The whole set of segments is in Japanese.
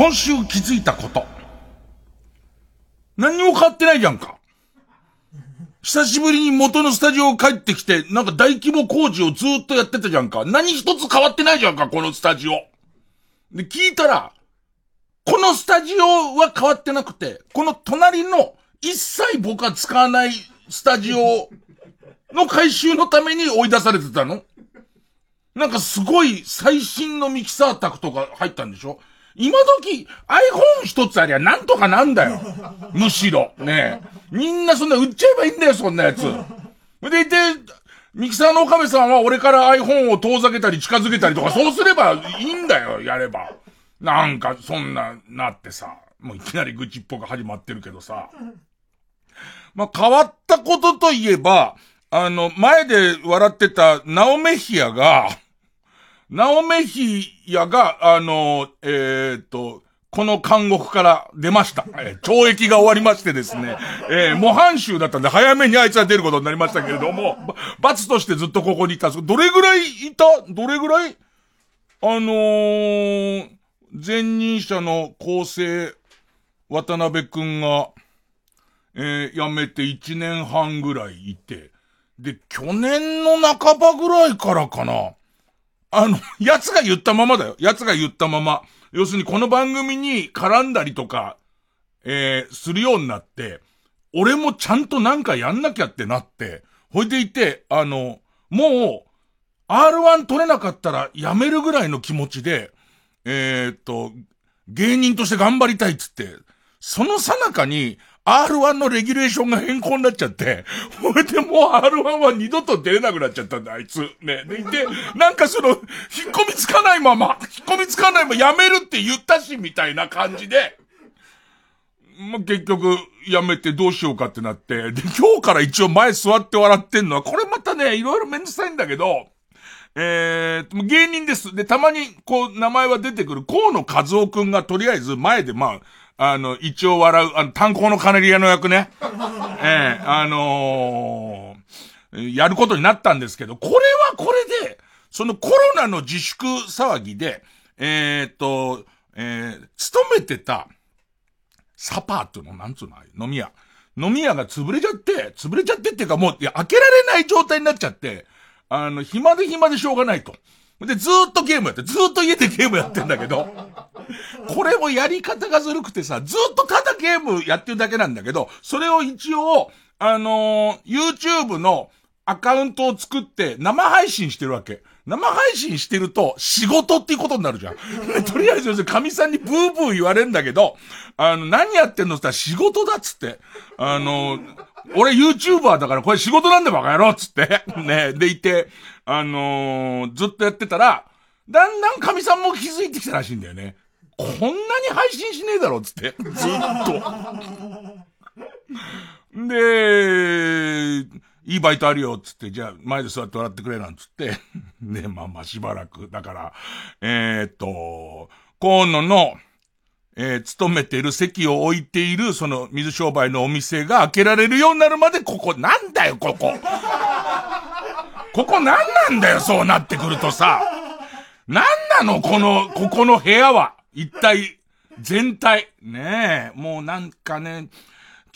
今週気づいたこと。何にも変わってないじゃんか。久しぶりに元のスタジオ帰ってきて、なんか大規模工事をずっとやってたじゃんか。何一つ変わってないじゃんか、このスタジオ。で、聞いたら、このスタジオは変わってなくて、この隣の一切僕は使わないスタジオの回収のために追い出されてたのなんかすごい最新のミキサー宅とか入ったんでしょ？今時 iPhone 一つありゃなんとかなんだよ。むしろ。ねみんなそんな売っちゃえばいいんだよ、そんなやつ。でいて、ミキサーの岡部さんは俺から iPhone を遠ざけたり近づけたりとか、そうすればいいんだよ、やれば。なんか、そんな、なってさ。もういきなり愚痴っぽく始まってるけどさ。まあ、変わったことといえば、あの、前で笑ってたナオメヒアが、ナオメヒヤが、あの、えー、っと、この監獄から出ました。えー、懲役が終わりましてですね、えー、模範囚だったんで早めにあいつは出ることになりましたけれども、罰としてずっとここにいたんです。どれぐらいいた？どれぐらい？あのー、前任者の構成、渡辺くんが、えー、辞めて1年半ぐらいいて、で、去年の半ばぐらいからかな。あの、奴が言ったままだよ。奴が言ったまま。要するにこの番組に絡んだりとか、えー、するようになって、俺もちゃんとなんかやんなきゃってなって、ほいでいて、あの、もう、R1 取れなかったらやめるぐらいの気持ちで、えー、っと、芸人として頑張りたいっつって、そのさなかに、R1 のレギュレーションが変更になっちゃって、ほいでもう R1 は二度と出れなくなっちゃったんだ、あいつ。ね。で、で、なんかその、引っ込みつかないまま、引っ込みつかないままやめるって言ったし、みたいな感じで、まあ、結局、やめてどうしようかってなって、で、今日から一応前座って笑ってんのは、これまたね、いろいろめんどくさいんだけど、えー、芸人です。で、たまに、こう、名前は出てくる、河野和夫くんがとりあえず前で、まあ、あの、一応笑う、あの、炭鉱のカネリアの役ね。ええー、あのー、やることになったんですけど、これはこれで、そのコロナの自粛騒ぎで、えー、っと、えー、勤めてた、サパーっていうの、なんつうの、飲み屋。飲み屋が潰れちゃって、潰れちゃってっていうかもう、いや、開けられない状態になっちゃって、あの、暇で暇でしょうがないと。で、ずーっとゲームやって、ずーっと家でゲームやってんだけど、これもやり方がずるくてさ、ずーっとただゲームやってるだけなんだけど、それを一応、あのー、YouTube のアカウントを作って生配信してるわけ。生配信してると仕事っていうことになるじゃん。とりあえず、神さんにブーブー言われるんだけど、あの、何やってんのって言ったら仕事だっつって。あの、俺 YouTuber だからこれ仕事なんだバカ野郎っつって。ね。でいて、あのー、ずっとやってたら、だんだん神さんも気づいてきたらしいんだよね。こんなに配信しねえだろっつって。ずっと。で、いいバイトあるよつって、じゃあ前で座って笑ってくれなんつって。ね、まあまあしばらく。だから、えー、っと、河野の、えー、勤めてる席を置いている、その水商売のお店が開けられるようになるまで、ここ、なんだよ、ここ。ここなんなんだよ、そうなってくるとさ。なんなの、この、ここの部屋は。一体、全体。ねえ、もうなんかね、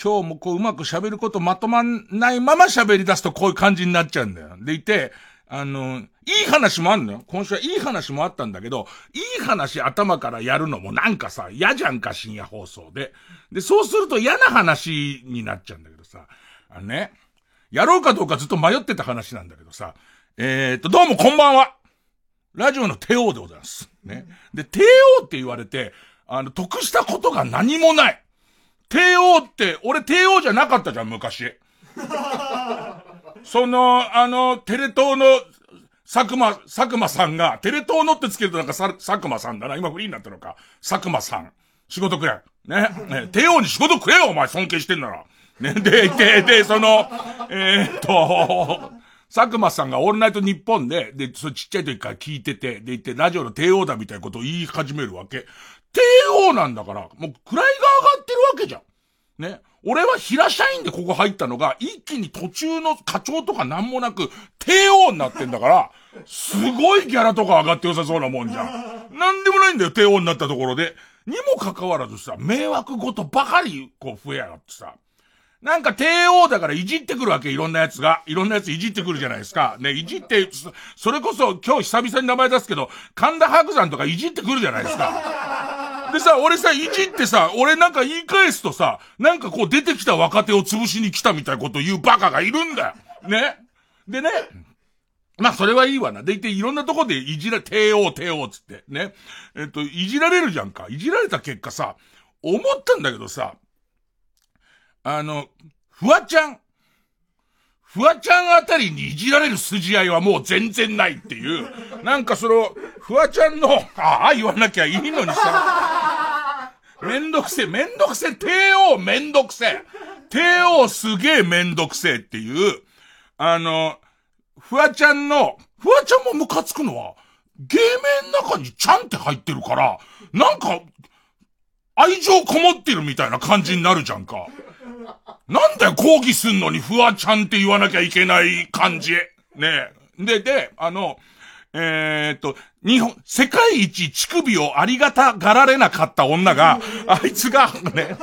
今日もこううまく喋ることまとまんないまま喋り出すとこういう感じになっちゃうんだよ。でいて、あの、いい話もあんのよ。今週はいい話もあったんだけど、いい話頭からやるのもなんかさ、嫌じゃんか、深夜放送で。で、そうすると嫌な話になっちゃうんだけどさ、あのね、やろうかどうかずっと迷ってた話なんだけどさ、えー、っと、どうもこんばんは。ラジオの帝王でございます。ね。で、帝王って言われて、あの、得したことが何もない。帝王って、俺帝王じゃなかったじゃん、昔。その、あの、テレ東の、佐久間、佐久間さんが、テレ東のってつけるとなんか佐久間さんだな。今フリーになったのか。佐久間さん。仕事くれ。ね。ね。帝王に仕事くれよ、お前。尊敬してんなら。ね、で、で、で、その、えー、っと、佐久間さんがオールナイト日本で、で、そちっちゃい時から聞いてて、で、言って、ラジオの帝王だみたいなことを言い始めるわけ。帝王なんだから、もう位が上がってるわけじゃん。ね。俺は平社員でここ入ったのが、一気に途中の課長とかなんもなく、帝王になってんだから、すごいギャラとか上がって良さそうなもんじゃん。なんでもないんだよ、帝王になったところで。にもかかわらずさ、迷惑ごとばかり、こう増えやがってさ。なんか帝王だからいじってくるわけ、いろんな奴が。いろんな奴いじってくるじゃないですか。ね、いじって、それこそ今日久々に名前出すけど、神田伯山とかいじってくるじゃないですか。でさ、俺さ、いじってさ、俺なんか言い返すとさ、なんかこう出てきた若手を潰しに来たみたいなこと言うバカがいるんだよ。ね。でね、まあ、それはいいわな。でいて、いろんなとこでいじら、帝王、帝王つって、ね。えっと、いじられるじゃんか。いじられた結果さ、思ったんだけどさ、あの、フワちゃん。フワちゃんあたりにいじられる筋合いはもう全然ないっていう。なんかその、フワちゃんの、ああ言わなきゃいいのにさ。めんどくせえ、めんどくせえ、帝王めんどくせえ。帝王すげえめんどくせえっていう、あの、フワちゃんの、フワちゃんもムカつくのは、芸名の中にちゃんって入ってるから、なんか、愛情こもってるみたいな感じになるじゃんか。なんだよ、抗議すんのにフワちゃんって言わなきゃいけない感じ。ねで、で、あの、えー、っと、日本、世界一乳首をありがたがられなかった女が、あいつが、ね、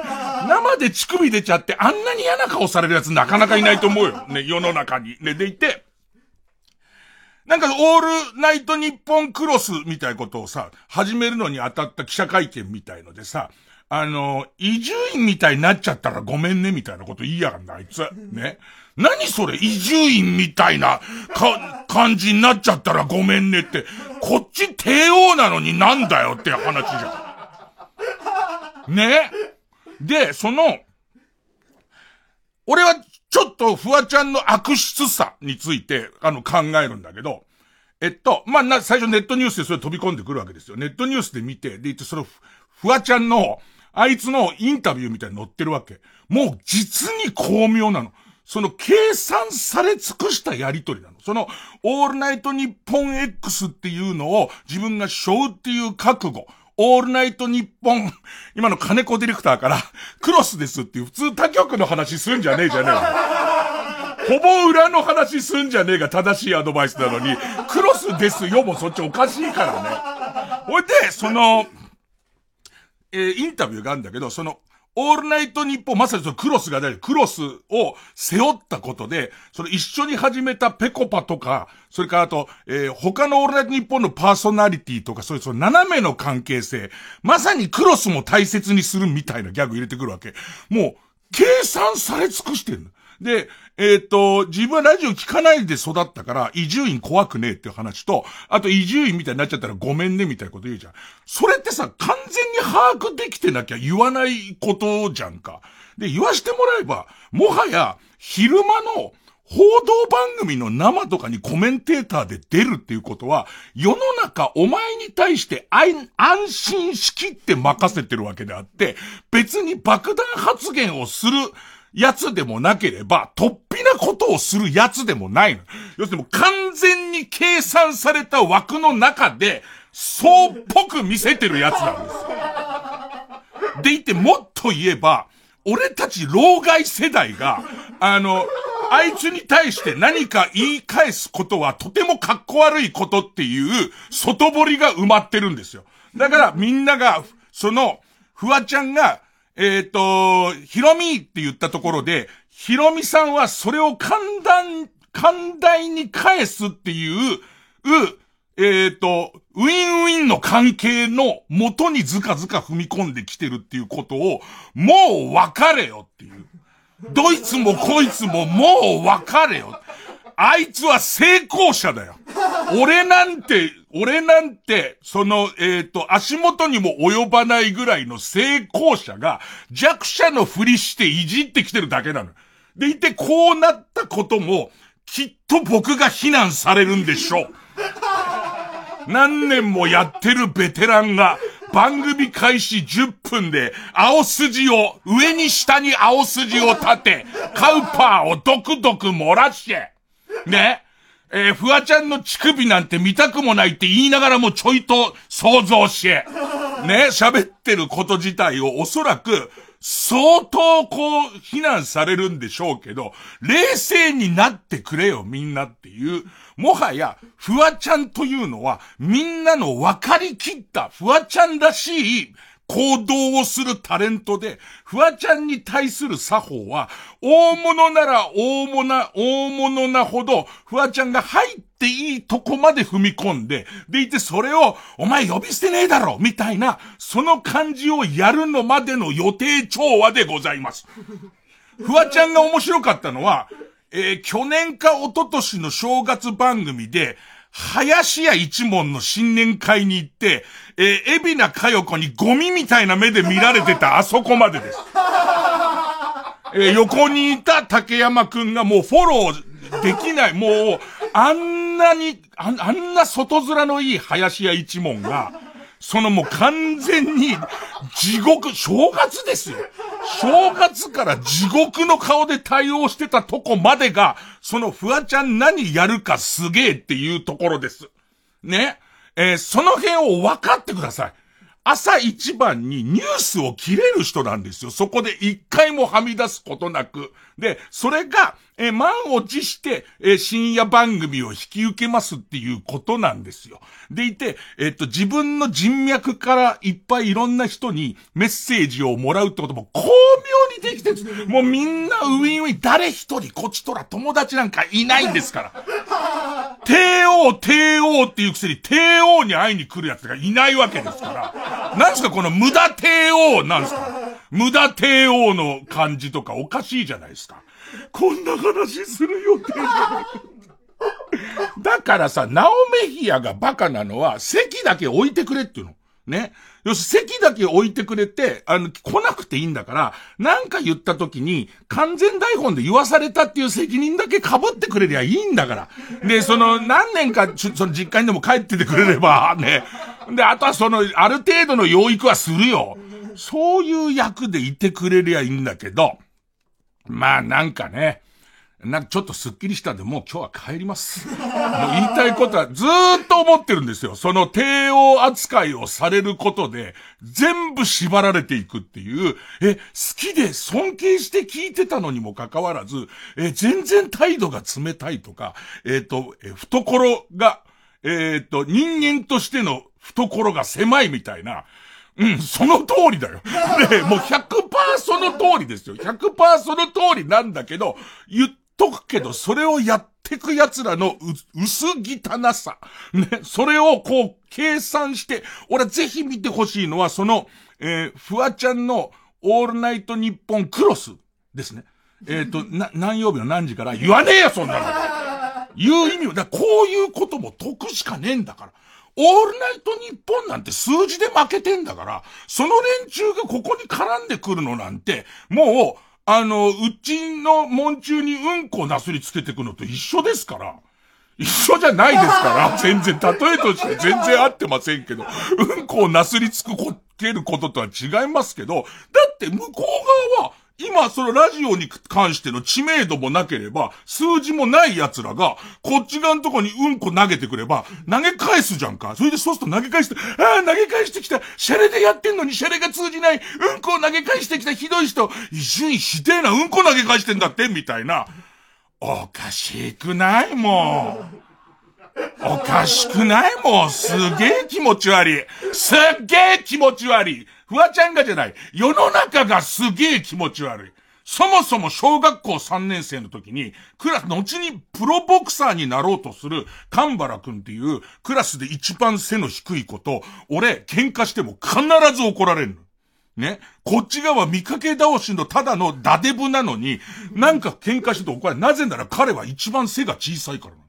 生で乳首出ちゃってあんなに嫌な顔されるやつなかなかいないと思うよ。ね、世の中に。ね、でいて、なんか、オールナイト日本クロスみたいなことをさ、始めるのに当たった記者会見みたいのでさ、あの、移住員みたいになっちゃったらごめんね、みたいなこと言いやがんな、あいつ。ね。何それ、移住員みたいな、か、感じになっちゃったらごめんねって、こっち帝王なのになんだよって話じゃん。ね。で、その、俺はちょっとフワちゃんの悪質さについて、あの、考えるんだけど、えっと、まあ、な、最初ネットニュースでそれ飛び込んでくるわけですよ。ネットニュースで見て、で、言って、その、フワちゃんの、あいつのインタビューみたいに載ってるわけ。もう実に巧妙なの。その計算され尽くしたやりとりなの。その、オールナイトニッポン X っていうのを自分が背負うっていう覚悟。オールナイトニッポン、今の金子ディレクターから、クロスですっていう普通他局の話すんじゃねえじゃねえほぼ裏の話すんじゃねえが正しいアドバイスなのに、クロスですよもそっちおかしいからね。ほいで、その、えー、インタビューがあるんだけど、その、オールナイト日本、まさにそのクロスが大クロスを背負ったことで、その一緒に始めたペコパとか、それからあと、えー、他のオールナイト日本のパーソナリティとか、そういうその斜めの関係性、まさにクロスも大切にするみたいなギャグ入れてくるわけ。もう、計算され尽くしてるで、えっ、ー、と、自分はラジオ聞かないで育ったから、移住院怖くねえっていう話と、あと移住院みたいになっちゃったらごめんねみたいなこと言うじゃん。それってさ、完全に把握できてなきゃ言わないことじゃんか。で、言わしてもらえば、もはや、昼間の、報道番組の生とかにコメンテーターで出るっていうことは、世の中お前に対して安心しきって任せてるわけであって、別に爆弾発言をするやつでもなければ、突飛なことをするやつでもないの。要するにもう完全に計算された枠の中で、そうっぽく見せてるやつなんですよ。でいて、もっと言えば、俺たち老害世代が、あの、あいつに対して何か言い返すことはとてもかっこ悪いことっていう外堀が埋まってるんですよ。だからみんなが、その、フワちゃんがえっ、ー、と、ヒロミって言ったところで、ヒロミさんはそれを簡単、寛大に返すっていう、えっ、ー、と、ウィンウィンの関係の元にずかずか踏み込んできてるっていうことを、もう別れよっていう。ドイツもこいつももう別れよ。あいつは成功者だよ。俺なんて、俺なんて、その、えっ、ー、と、足元にも及ばないぐらいの成功者が弱者のふりしていじってきてるだけなの。でいて、こうなったことも、きっと僕が非難されるんでしょう。何年もやってるベテランが、番組開始10分で、青筋を、上に下に青筋を立て、カウパーをドクドク漏らして、ね。えー、フワちゃんの乳首なんて見たくもないって言いながらもちょいと想像して、ね、喋ってること自体をおそらく、相当こう、非難されるんでしょうけど、冷静になってくれよ、みんなっていう。もはや、フワちゃんというのは、みんなの分かりきったフワちゃんらしい行動をするタレントで、フワちゃんに対する作法は、大物なら大物な、大物なほど、フワちゃんが入っていいとこまで踏み込んで、でいてそれを、お前呼び捨てねえだろみたいな、その感じをやるのまでの予定調和でございます。フワちゃんが面白かったのは、えー、去年か一昨年の正月番組で、林家一門の新年会に行って、えー、海老名佳代子にゴミみたいな目で見られてた あそこまでです。えー、横にいた竹山くんがもうフォローできない。もう、あんなに、ああんな外面のいい林家一門が、そのもう完全に地獄、正月ですよ。正月から地獄の顔で対応してたとこまでが、そのフワちゃん何やるかすげえっていうところです。ね。えー、その辺を分かってください。朝一番にニュースを切れる人なんですよ。そこで一回もはみ出すことなく。で、それが、え満を持して、え深夜番組を引き受けますっていうことなんですよ。でいて、えっと、自分の人脈からいっぱいいろんな人にメッセージをもらうってことも巧妙にできてる。もうみんなウィンウィン、誰一人こっちとら友達なんかいないんですから。帝王、帝王っていうくせに帝王に会いに来る奴がいないわけですから。なんですかこの無駄帝王なんですか無駄帝王の感じとかおかしいじゃないですか。こんな話する予定じゃない。だからさ、ナオメヒアがバカなのは、席だけ置いてくれっていうの。ね。よし、席だけ置いてくれて、あの、来なくていいんだから、なんか言った時に、完全台本で言わされたっていう責任だけ被ってくれりゃいいんだから。で、その、何年か、その実家にでも帰っててくれれば、ね。で、あとはその、ある程度の養育はするよ。そういう役でいてくれりゃいいんだけど、まあなんかね、なんかちょっとスッキリしたんで、もう今日は帰ります。もう言いたいことはずーっと思ってるんですよ。その帝王扱いをされることで、全部縛られていくっていう、え、好きで尊敬して聞いてたのにもかかわらず、え、全然態度が冷たいとか、えっ、ー、と、え、懐が、えっ、ー、と、人間としての懐が狭いみたいな、うん、その通りだよ。ねもう100%その通りですよ。100%その通りなんだけど、言っとくけど、それをやってく奴らの薄汚さ。ね、それをこう、計算して、俺ぜひ見てほしいのは、その、えー、フワちゃんのオールナイトニッポンクロスですね。えっ、ー、と、な、何曜日の何時から言わねえよ、そんなの。言う意味を、だこういうことも得しかねえんだから。オールナイトニッポンなんて数字で負けてんだから、その連中がここに絡んでくるのなんて、もう、あの、うちの門中にうんこをなすりつけてくのと一緒ですから。一緒じゃないですから、全然、例えとして全然合ってませんけど、うんこをなすりつくこ、けることとは違いますけど、だって向こう側は、今、そのラジオに関しての知名度もなければ、数字もない奴らが、こっち側のとこにうんこ投げてくれば、投げ返すじゃんか。それでそうすると投げ返して、ああ、投げ返してきた。シャレでやってんのにシャレが通じない。うんこを投げ返してきたひどい人。一瞬ひでえな、うんこ投げ返してんだって、みたいな。おかしくないもん。おかしくないもん。すげえ気持ち悪い。すっげえ気持ち悪い。フワちゃんがじゃない。世の中がすげえ気持ち悪い。そもそも小学校3年生の時に、クラス、後にプロボクサーになろうとする、神原くんっていうクラスで一番背の低い子と、俺、喧嘩しても必ず怒られるね？こっち側見かけ倒しのただのダデブなのに、なんか喧嘩してて怒られる。なぜなら彼は一番背が小さいからな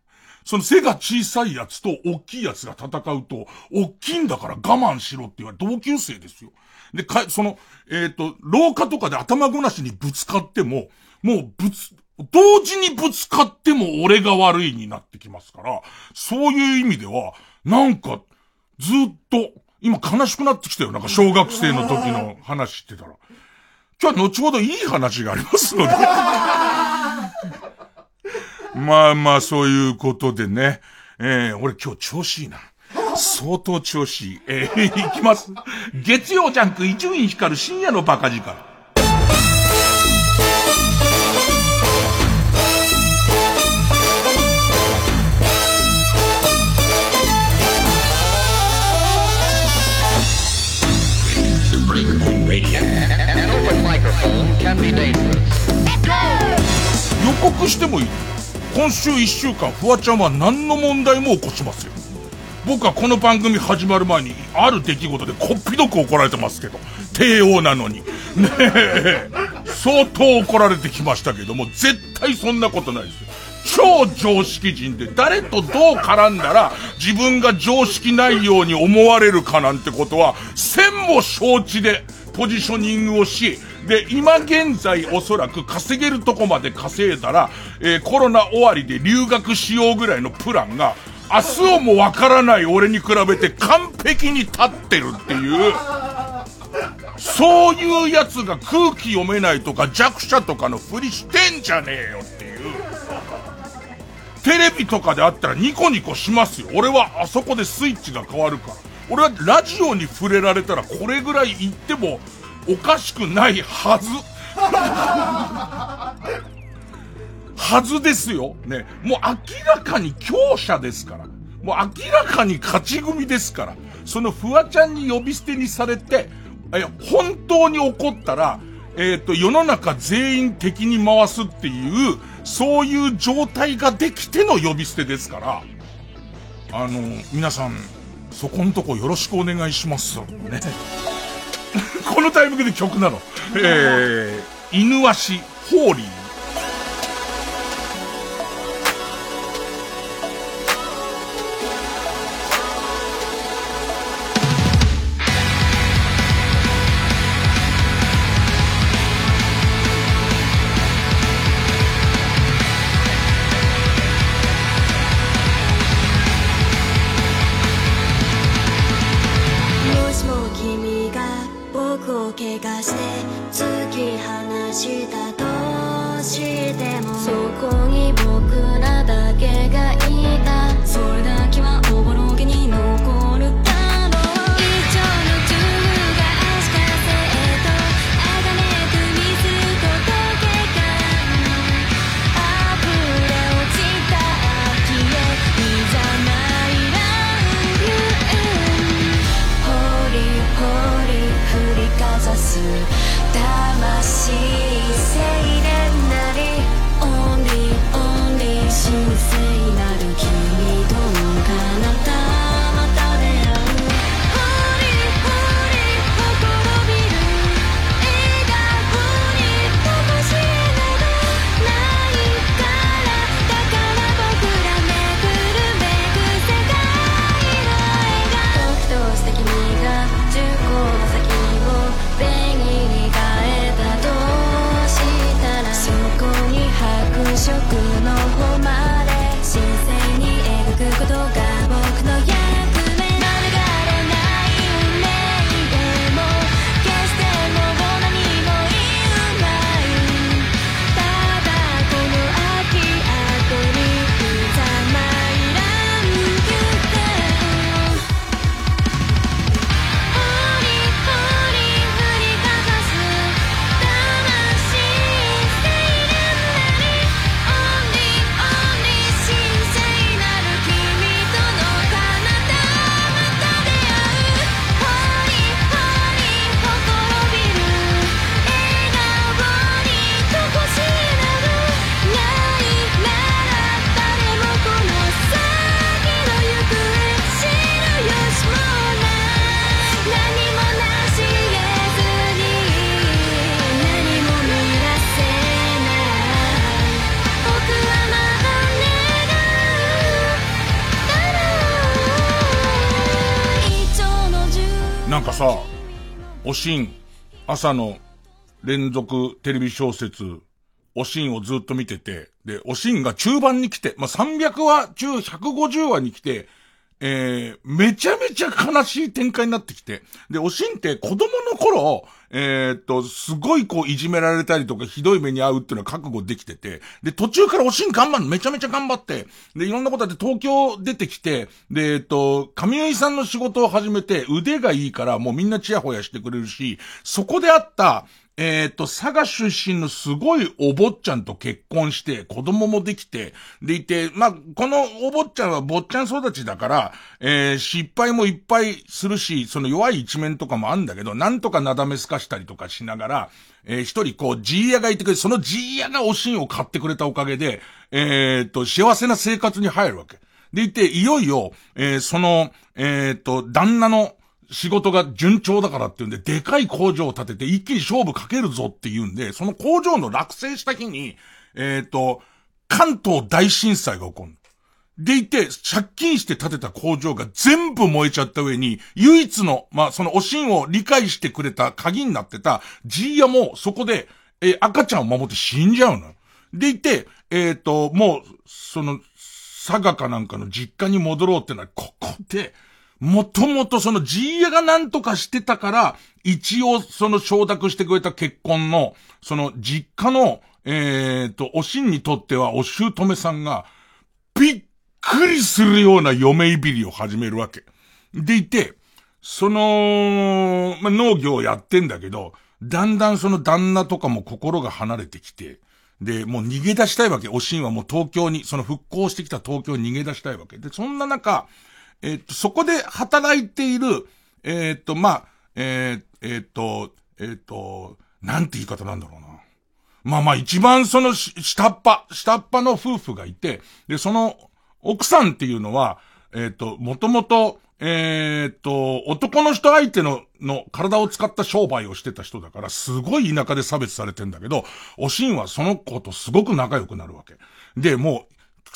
その背が小さいやつと大きいやつが戦うと、大きいんだから我慢しろって言われ、同級生ですよ。で、か、その、えっ、ー、と、廊下とかで頭ごなしにぶつかっても、もうぶつ、同時にぶつかっても俺が悪いになってきますから、そういう意味では、なんか、ずっと、今悲しくなってきたよ。なんか小学生の時の話してたら。今日は後ほどいい話がありますので。まあまあ、そういうことでね。えー、俺今日調子いいな。相当調子いい。えー、いきます。月曜ジャンク伊集院光る深夜のバカ力。予告してもいい今週一週間、フワちゃんは何の問題も起こしますよ。僕はこの番組始まる前に、ある出来事でこっぴどく怒られてますけど、帝王なのに。ねえ、相当怒られてきましたけども、絶対そんなことないですよ。超常識人で誰とどう絡んだら自分が常識ないように思われるかなんてことは、千も承知でポジショニングをし、で、今現在おそらく稼げるとこまで稼いだら、えー、コロナ終わりで留学しようぐらいのプランが、明日をもわからない俺に比べて完璧に立ってるっていう、そういう奴が空気読めないとか弱者とかのふりしてんじゃねえよっていう。テレビとかであったらニコニコしますよ。俺はあそこでスイッチが変わるから。俺はラジオに触れられたらこれぐらい言ってもおかしくないはず。はずですよ。ね。もう明らかに強者ですから。もう明らかに勝ち組ですから。そのフワちゃんに呼び捨てにされて、え、本当に怒ったら、えっ、ー、と、世の中全員敵に回すっていう、そういう状態ができての呼び捨てですから、あの、皆さん、そこんとこよろしくお願いします。ね。このタイミングで曲なの。えー、犬足、ホーリー。おしん、朝の連続テレビ小説、おしんをずっと見てて、で、おしんが中盤に来て、まあ、300話中150話に来て、えー、めちゃめちゃ悲しい展開になってきて、で、おしんって子供の頃、えー、っと、すごいこういじめられたりとかひどい目に遭うっていうのは覚悟できてて、で、途中からおしん頑張るめちゃめちゃ頑張って、で、いろんなことあって東京出てきて、で、えっと、神谷さんの仕事を始めて腕がいいからもうみんなチヤホヤしてくれるし、そこであった、えっ、と、佐賀出身のすごいお坊ちゃんと結婚して、子供もできて、でいて、まあ、このお坊ちゃんは坊ちゃん育ちだから、えー、失敗もいっぱいするし、その弱い一面とかもあるんだけど、なんとかなだめすかしたりとかしながら、えー、一人こう、ジーヤがいてくれそのジーヤがおしんを買ってくれたおかげで、えっ、と、幸せな生活に入るわけ。でいて、いよいよ、えー、その、えっ、と、旦那の、仕事が順調だからっていうんで、でかい工場を建てて一気に勝負かけるぞっていうんで、その工場の落成した日に、えっ、ー、と、関東大震災が起こる。でいて、借金して建てた工場が全部燃えちゃった上に、唯一の、まあ、そのおしんを理解してくれた鍵になってたジーヤもそこで、えー、赤ちゃんを守って死んじゃうの。でいて、えっ、ー、と、もう、その、佐賀かなんかの実家に戻ろうってのは、ここで、もともとその G エがなんとかしてたから、一応その承諾してくれた結婚の、その実家の、えっ、ー、と、おしんにとってはお姑さんが、びっくりするような嫁いびりを始めるわけ。でいて、その、まあ、農業をやってんだけど、だんだんその旦那とかも心が離れてきて、で、もう逃げ出したいわけ。おしんはもう東京に、その復興してきた東京に逃げ出したいわけ。で、そんな中、えっと、そこで働いている、えっと、まあ、えー、えっと、えっと、なんて言い方なんだろうな。まあまあ一番その下っ端、下っ端の夫婦がいて、で、その奥さんっていうのは、えっと、もともと、えっと、男の人相手の、の体を使った商売をしてた人だから、すごい田舎で差別されてんだけど、おしんはその子とすごく仲良くなるわけ。で、もう、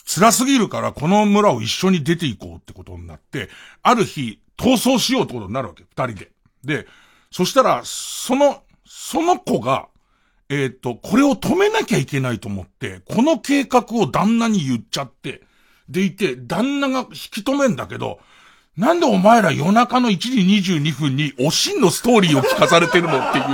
辛すぎるからこの村を一緒に出ていこうってことになって、ある日、逃走しようってことになるわけ、二人で。で、そしたら、その、その子が、えっ、と、これを止めなきゃいけないと思って、この計画を旦那に言っちゃって、でいて、旦那が引き止めんだけど、なんでお前ら夜中の1時22分におしんのストーリーを聞かされてるのっていう。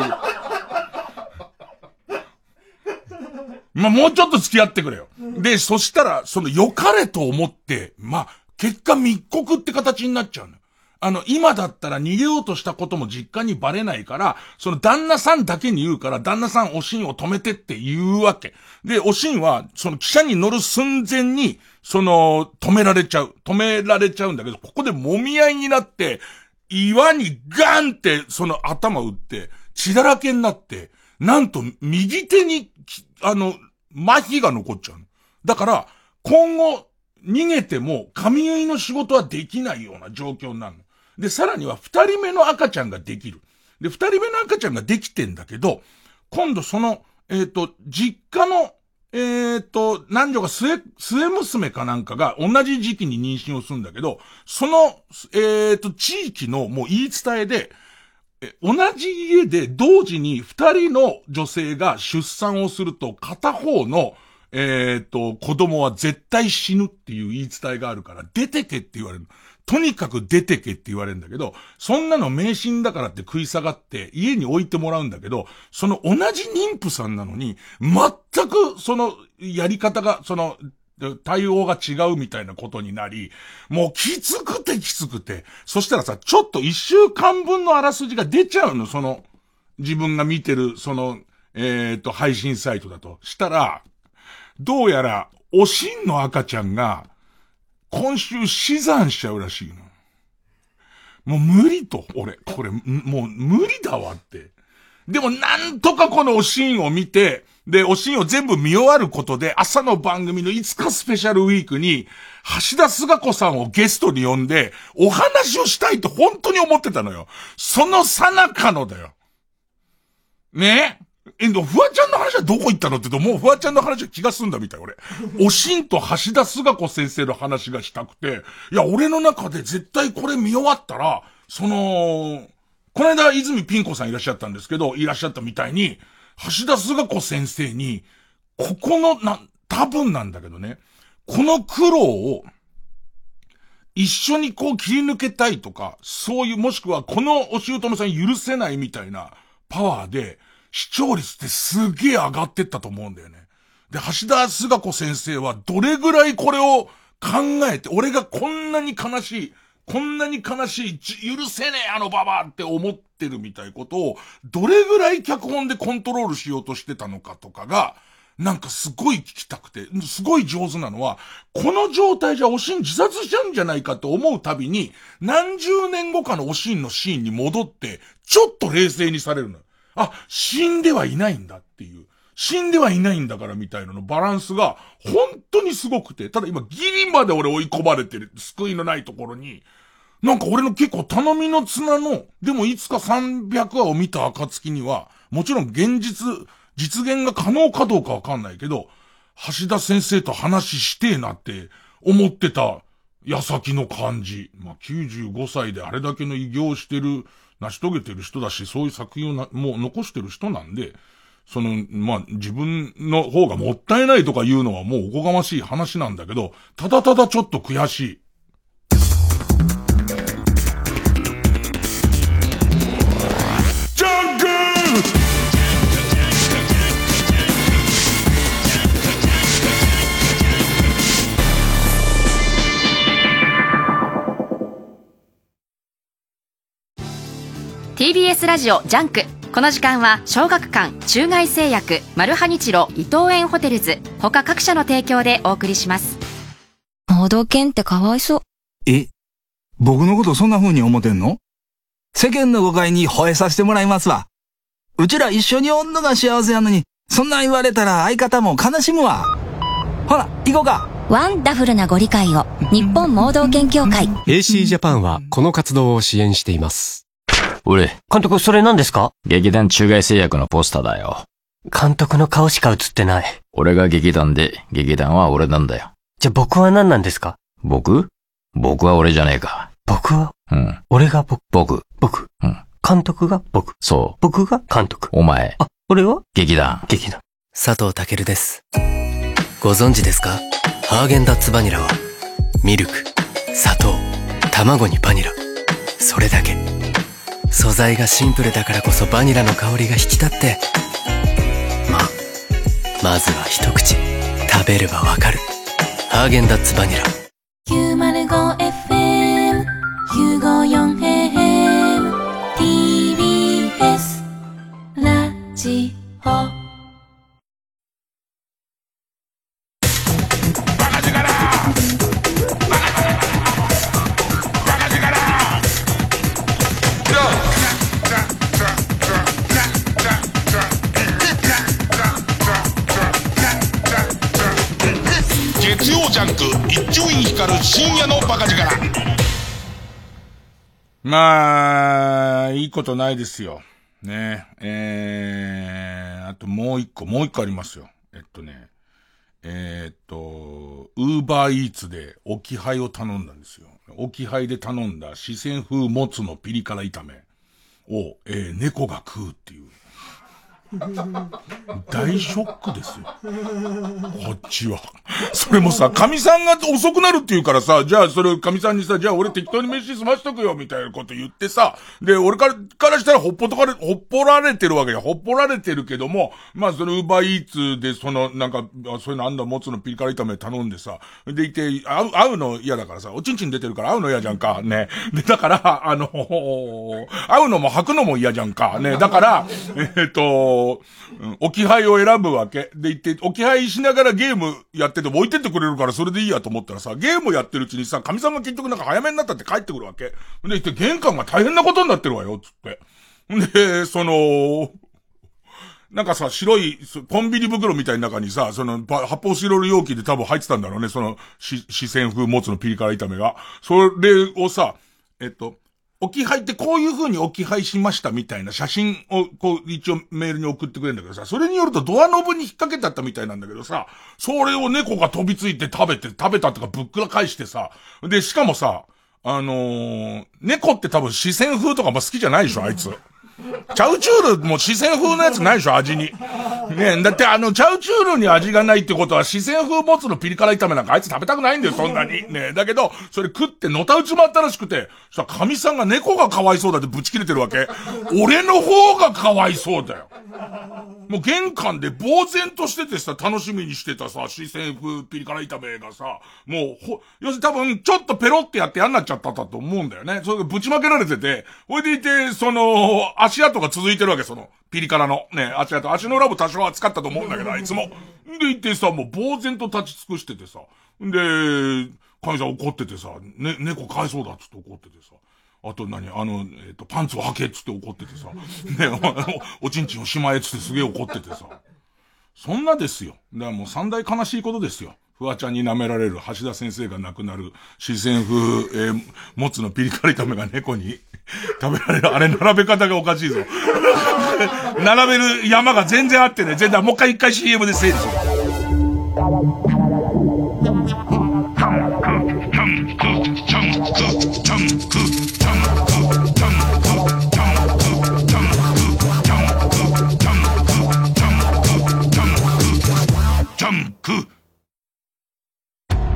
まあ、もうちょっと付き合ってくれよ。で、そしたら、その良かれと思って、まあ、結果密告って形になっちゃうの。あの、今だったら逃げようとしたことも実家にバレないから、その旦那さんだけに言うから、旦那さんおしんを止めてって言うわけ。で、おしんは、その汽車に乗る寸前に、その、止められちゃう。止められちゃうんだけど、ここで揉み合いになって、岩にガンって、その頭打って、血だらけになって、なんと右手に、あの、麻痺が残っちゃう。だから、今後、逃げても、髪結いの仕事はできないような状況になるの。で、さらには二人目の赤ちゃんができる。で、二人目の赤ちゃんができてんだけど、今度その、えっ、ー、と、実家の、えっ、ー、と、男女が末、末娘かなんかが同じ時期に妊娠をするんだけど、その、えっ、ー、と、地域のもう言い伝えで、同じ家で同時に二人の女性が出産をすると片方の、えっ、と、子供は絶対死ぬっていう言い伝えがあるから、出てけって言われる。とにかく出てけって言われるんだけど、そんなの迷信だからって食い下がって家に置いてもらうんだけど、その同じ妊婦さんなのに、全くそのやり方が、その対応が違うみたいなことになり、もうきつくてきつくて、そしたらさ、ちょっと一週間分のあらすじが出ちゃうの、その、自分が見てる、その、えっ、ー、と、配信サイトだと。したら、どうやら、おしんの赤ちゃんが、今週死産しちゃうらしいの。もう無理と、俺、これ、もう無理だわって。でもなんとかこのおしんを見て、で、おしんを全部見終わることで、朝の番組の5日スペシャルウィークに、橋田菅子さんをゲストに呼んで、お話をしたいと本当に思ってたのよ。そのさなかのだよ。ね？え、フワちゃんの話はどこ行ったのって言うと、もうフワちゃんの話は気が済んだみたい、俺。おしんと橋田菅子先生の話がしたくて、いや、俺の中で絶対これ見終わったら、その、この間、泉ピン子さんいらっしゃったんですけど、いらっしゃったみたいに、橋田壽賀子先生に、ここの、な、多分なんだけどね、この苦労を、一緒にこう切り抜けたいとか、そういう、もしくはこのお姑さん許せないみたいなパワーで、視聴率ってすげえ上がってったと思うんだよね。で、橋田菅子先生はどれぐらいこれを考えて、俺がこんなに悲しい、こんなに悲しい、許せねえあのババアって思ってるみたいことを、どれぐらい脚本でコントロールしようとしてたのかとかが、なんかすごい聞きたくて、すごい上手なのは、この状態じゃおしん自殺しちゃうんじゃないかって思うたびに、何十年後かのおしんのシーンに戻って、ちょっと冷静にされるのよ。あ、死んではいないんだっていう。死んではいないんだからみたいなのバランスが本当にすごくて、ただ今ギリまで俺追い込まれてる、救いのないところに、なんか俺の結構頼みの綱の、でもいつか300話を見た暁には、もちろん現実、実現が可能かどうかわかんないけど、橋田先生と話してえなって思ってた矢先の感じ。まあ、95歳であれだけの偉業してる成し遂げてる人だし、そういう作品をな、もう残してる人なんで、その、まあ、自分の方がもったいないとか言うのはもうおこがましい話なんだけど、ただただちょっと悔しい。TBS ラジオジャンクこの時間は小学館中外製薬マルハニチロ伊藤園ホテルズ他各社の提供でお送りします。盲導犬ってかわいそう。え？僕のことそんな風に思ってんの？世間の誤解に吠えさせてもらいますわ。うちら一緒におんのが幸せやのにそんなん言われたら相方も悲しむわ。ほら行こうか。ワンダフルなご理解を。日本盲導犬協会。AC ジャパンはこの活動を支援しています俺。監督、それ何ですか？劇団中外製薬のポスターだよ。監督の顔しか映ってない。俺が劇団で、劇団は俺なんだよ。じゃあ僕は何なんですか？僕？僕は俺じゃねえか。僕は？うん。俺が僕？僕。僕。うん。監督が僕。そう。僕が監督。お前。あ、俺は？劇団。劇団。佐藤健です。ご存知ですか？ハーゲンダッツバニラは、ミルク、砂糖、卵にバニラ。それだけ。素材がシンプルだからこそバニラの香りが引き立ってままずは一口食べればわかる。ハーゲンダッツバニラ。905FM954AM TBS ラジオ。深夜のバカ力。まあ、いいことないですよ。ねえ。ー、あともう一個、もう一個ありますよ。えっとね、えー、っと、ウーバーイーツで置き配を頼んだんですよ。置き配で頼んだ四川風もつのピリ辛炒めを、えー、猫が食うっていう。大ショックですよ。こっちは。それもさ、神さんが遅くなるって言うからさ、じゃあそれ神さんにさ、じゃあ俺適当に飯済ましとくよ、みたいなこと言ってさ、で、俺から、からしたらほっぽとかれ、ほっぽられてるわけや。ほっぽられてるけども、まあそのウーバーイーツでその、なんか、そういうのあんだ、もつのピリ辛炒め頼んでさ、でいて、会う、会うの嫌だからさ、おちんちん出てるから会うの嫌じゃんか、ね。で、だから、あの、会うのも吐くのも嫌じゃんか、ね。だから、えっ、と、うん、置き配を選ぶわけ。で行って、置き配しながらゲームやってて置いてってくれるからそれでいいやと思ったらさ、ゲームやってるうちにさ、神さんが結局なんか早めになったって帰ってくるわけ。で行って、玄関が大変なことになってるわよ、つって。で、その、なんかさ、白い、コンビニ袋みたいな中にさ、その、発泡スチロール容器で多分入ってたんだろうね、その、し、四川風もつのピリ辛炒めが。それをさ、えっと、置き配ってこういう風に置き配しましたみたいな写真をこう一応メールに送ってくれるんだけどさ、それによるとドアノブに引っ掛けてあったみたいなんだけどさ、それを猫が飛びついて食べて、食べたとかぶっくら返してさ、で、しかもさ、あのー、猫って多分四川風とかも好きじゃないでしょ、あいつ。チャウチュールも四川風のやつないでしょ、味に。ねだってあの、チャウチュールに味がないってことは、四川風もつのピリ辛炒めなんかあいつ食べたくないんだよ、そんなに。ねだけど、それ食ってのたうちまったらしくて、そしたら神さんが猫がかわいそうだってぶち切れてるわけ。俺の方がかわいそうだよ。もう玄関で呆然としててさ、楽しみにしてたさ、四川風ピリ辛炒めがさ、もう、ほ、要するに多分、ちょっとペロってやって嫌になっちゃったと思うんだよね。それがぶちまけられてて、ほいでいて、その、足跡が続いてるわけ、その、ピリ辛の。ね、足跡。足の裏も多少は使ったと思うんだけど、あいつも。でいてさ、もう呆然と立ち尽くしててさ。で、神さん怒っててさ、ね、猫かわいそうだっつって怒っててさ。あと何？あの、えっ、と、パンツを履けっつって怒っててさ。ね、お、おちんちんをしまえっつってすげえ怒っててさ。そんなですよ。だからもう三大悲しいことですよ。フワちゃんに舐められる橋田先生が亡くなる四川風、えー、もつのピリ辛炒めが猫に食べられる。あれ並べ方がおかしいぞ。並べる山が全然あってね。全然、もう一回一回 CM で整理する。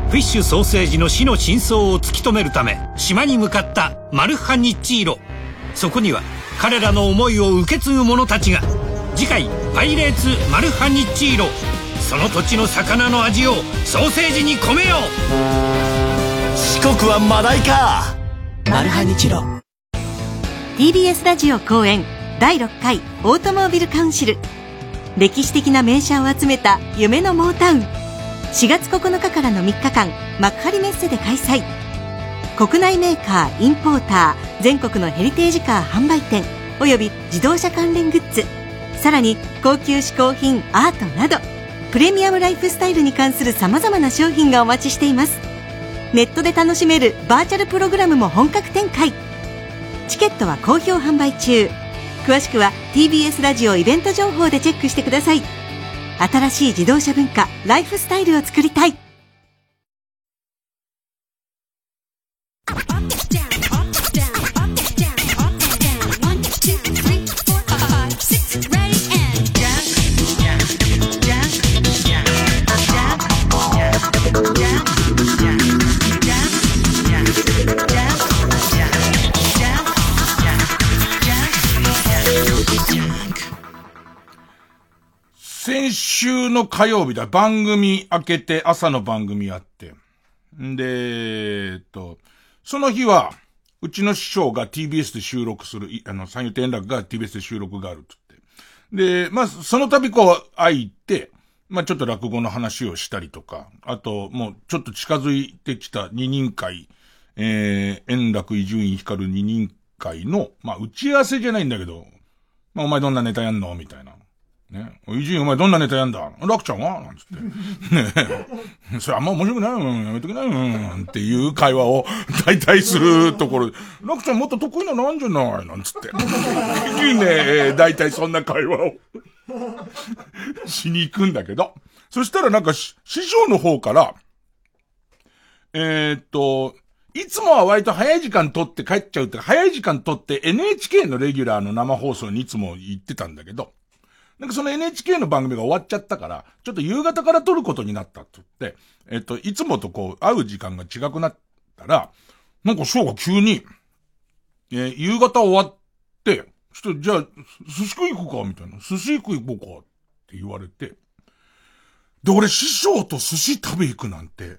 フィッシュソーセージの死の真相を突き止めるため島に向かったマルハニッチーロ。そこには彼らの思いを受け継ぐ者たちが。次回「パイレーツマルハニッチーロ」その土地の魚の味をソーセージに込めよう。四国はマダイか。マルハニチロ。TBS ラジオ公演第6回オートモービルカウンシル。歴史的な名車を集めた夢のモータウン4月9日からの3日間幕張メッセで開催。国内メーカーインポーター全国のヘリテージカー販売店および自動車関連グッズ。さらに高級嗜好品アートなどプレミアムライフスタイルに関する様々な商品がお待ちしています。ネットで楽しめるバーチャルプログラムも本格展開。チケットは好評販売中。詳しくは TBS ラジオイベント情報でチェックしてください。新しい自動車文化ライフスタイルを作りたい。週の火曜日だ。番組開けて朝の番組やって。んで、えっと、その日は、うちの師匠が TBS で収録する、あの、三遊天楽が TBS で収録があるって言って。で、まあ、その度こう、会いて、まあ、ちょっと落語の話をしたりとか、あと、もう、ちょっと近づいてきた二人会、えー、円楽伊集院光る二人会の、まあ、打ち合わせじゃないんだけど、まあ、お前どんなネタやんのみたいな。ね。伊集院お前どんなネタやんだ？楽ちゃんは？なんつって。ねえ。それあんま面白くないよ。やめときなよ。っていう会話を大体するところで、楽ちゃんもっと得意なのあんじゃない？なんつって。ね大体そんな会話を しに行くんだけど。そしたらなんか師匠の方から、えー、っと、いつもは割と早い時間撮って帰っちゃうって、早い時間撮って NHK のレギュラーの生放送にいつも行ってたんだけど、なんかその NHK の番組が終わっちゃったから、ちょっと夕方から撮ることになったって言って、えっと、いつもとこう、会う時間が違くなったら、なんか翔が急に、えー、夕方終わって、ちょっとじゃあ、寿司食い行くかみたいな。寿司食い行こうかって言われて。で、俺師匠と寿司食べ行くなんて、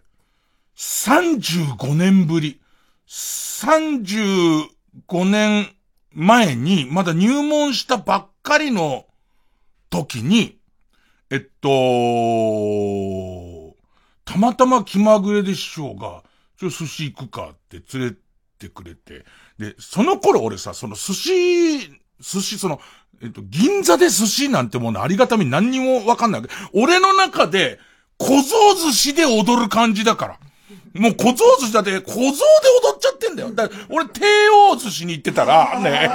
35年ぶり。35年前に、まだ入門したばっかりの時に、えっと、たまたま気まぐれで師匠が、ちょ、寿司行くかって連れてくれて、で、その頃俺さ、その寿司、寿司、その、えっと、銀座で寿司なんてものありがたみ何にもわかんない。俺の中で、小僧寿司で踊る感じだから。もう小僧寿司だって、小僧で踊っちゃってんだよ。だ俺、帝王寿司に行ってたら、ね。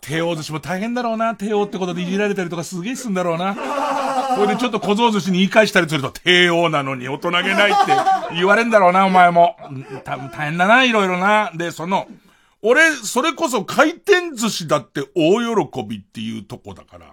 帝王寿司も大変だろうな。帝王ってことでいじられたりとかすげえすんだろうな。これでちょっと小僧寿司に言い返したりすると、帝王なのに大人げないって言われんだろうな、お前も。多分大変だな、いろいろな。で、その、俺、それこそ回転寿司だって大喜びっていうとこだから。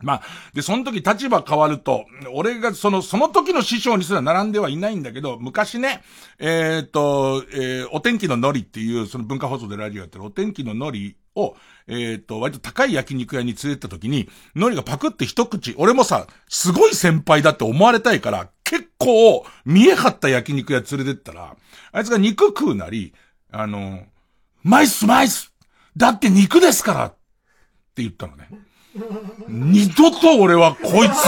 まあ、で、その時立場変わると、俺がその、その時の師匠にすら並んではいないんだけど、昔ね、えっ、と、えー、お天気の海苔っていう、その文化放送でラジオやってるお天気の海苔を、えっ、ー、と、割と高い焼肉屋に連れてった時に、海苔がパクって一口、俺もさ、すごい先輩だって思われたいから、結構、見え張った焼肉屋連れてったら、あいつが肉食うなり、あの、マイスマイスだって肉ですからって言ったのね。二度と俺はこいつ、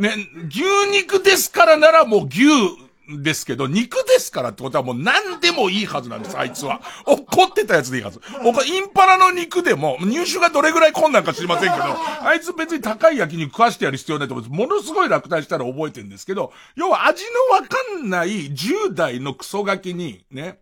ね、牛肉ですからならもう牛ですけど、肉ですからってことはもう何でもいいはずなんです、あいつは。怒ってたやつでいいはず。僕インパラの肉でも、入手がどれぐらい困難か知りませんけど、あいつ別に高い焼肉食わしてやる必要ないと思うんです。ものすごい落胆したら覚えてるんですけど、要は味のわかんない10代のクソガキに、ね、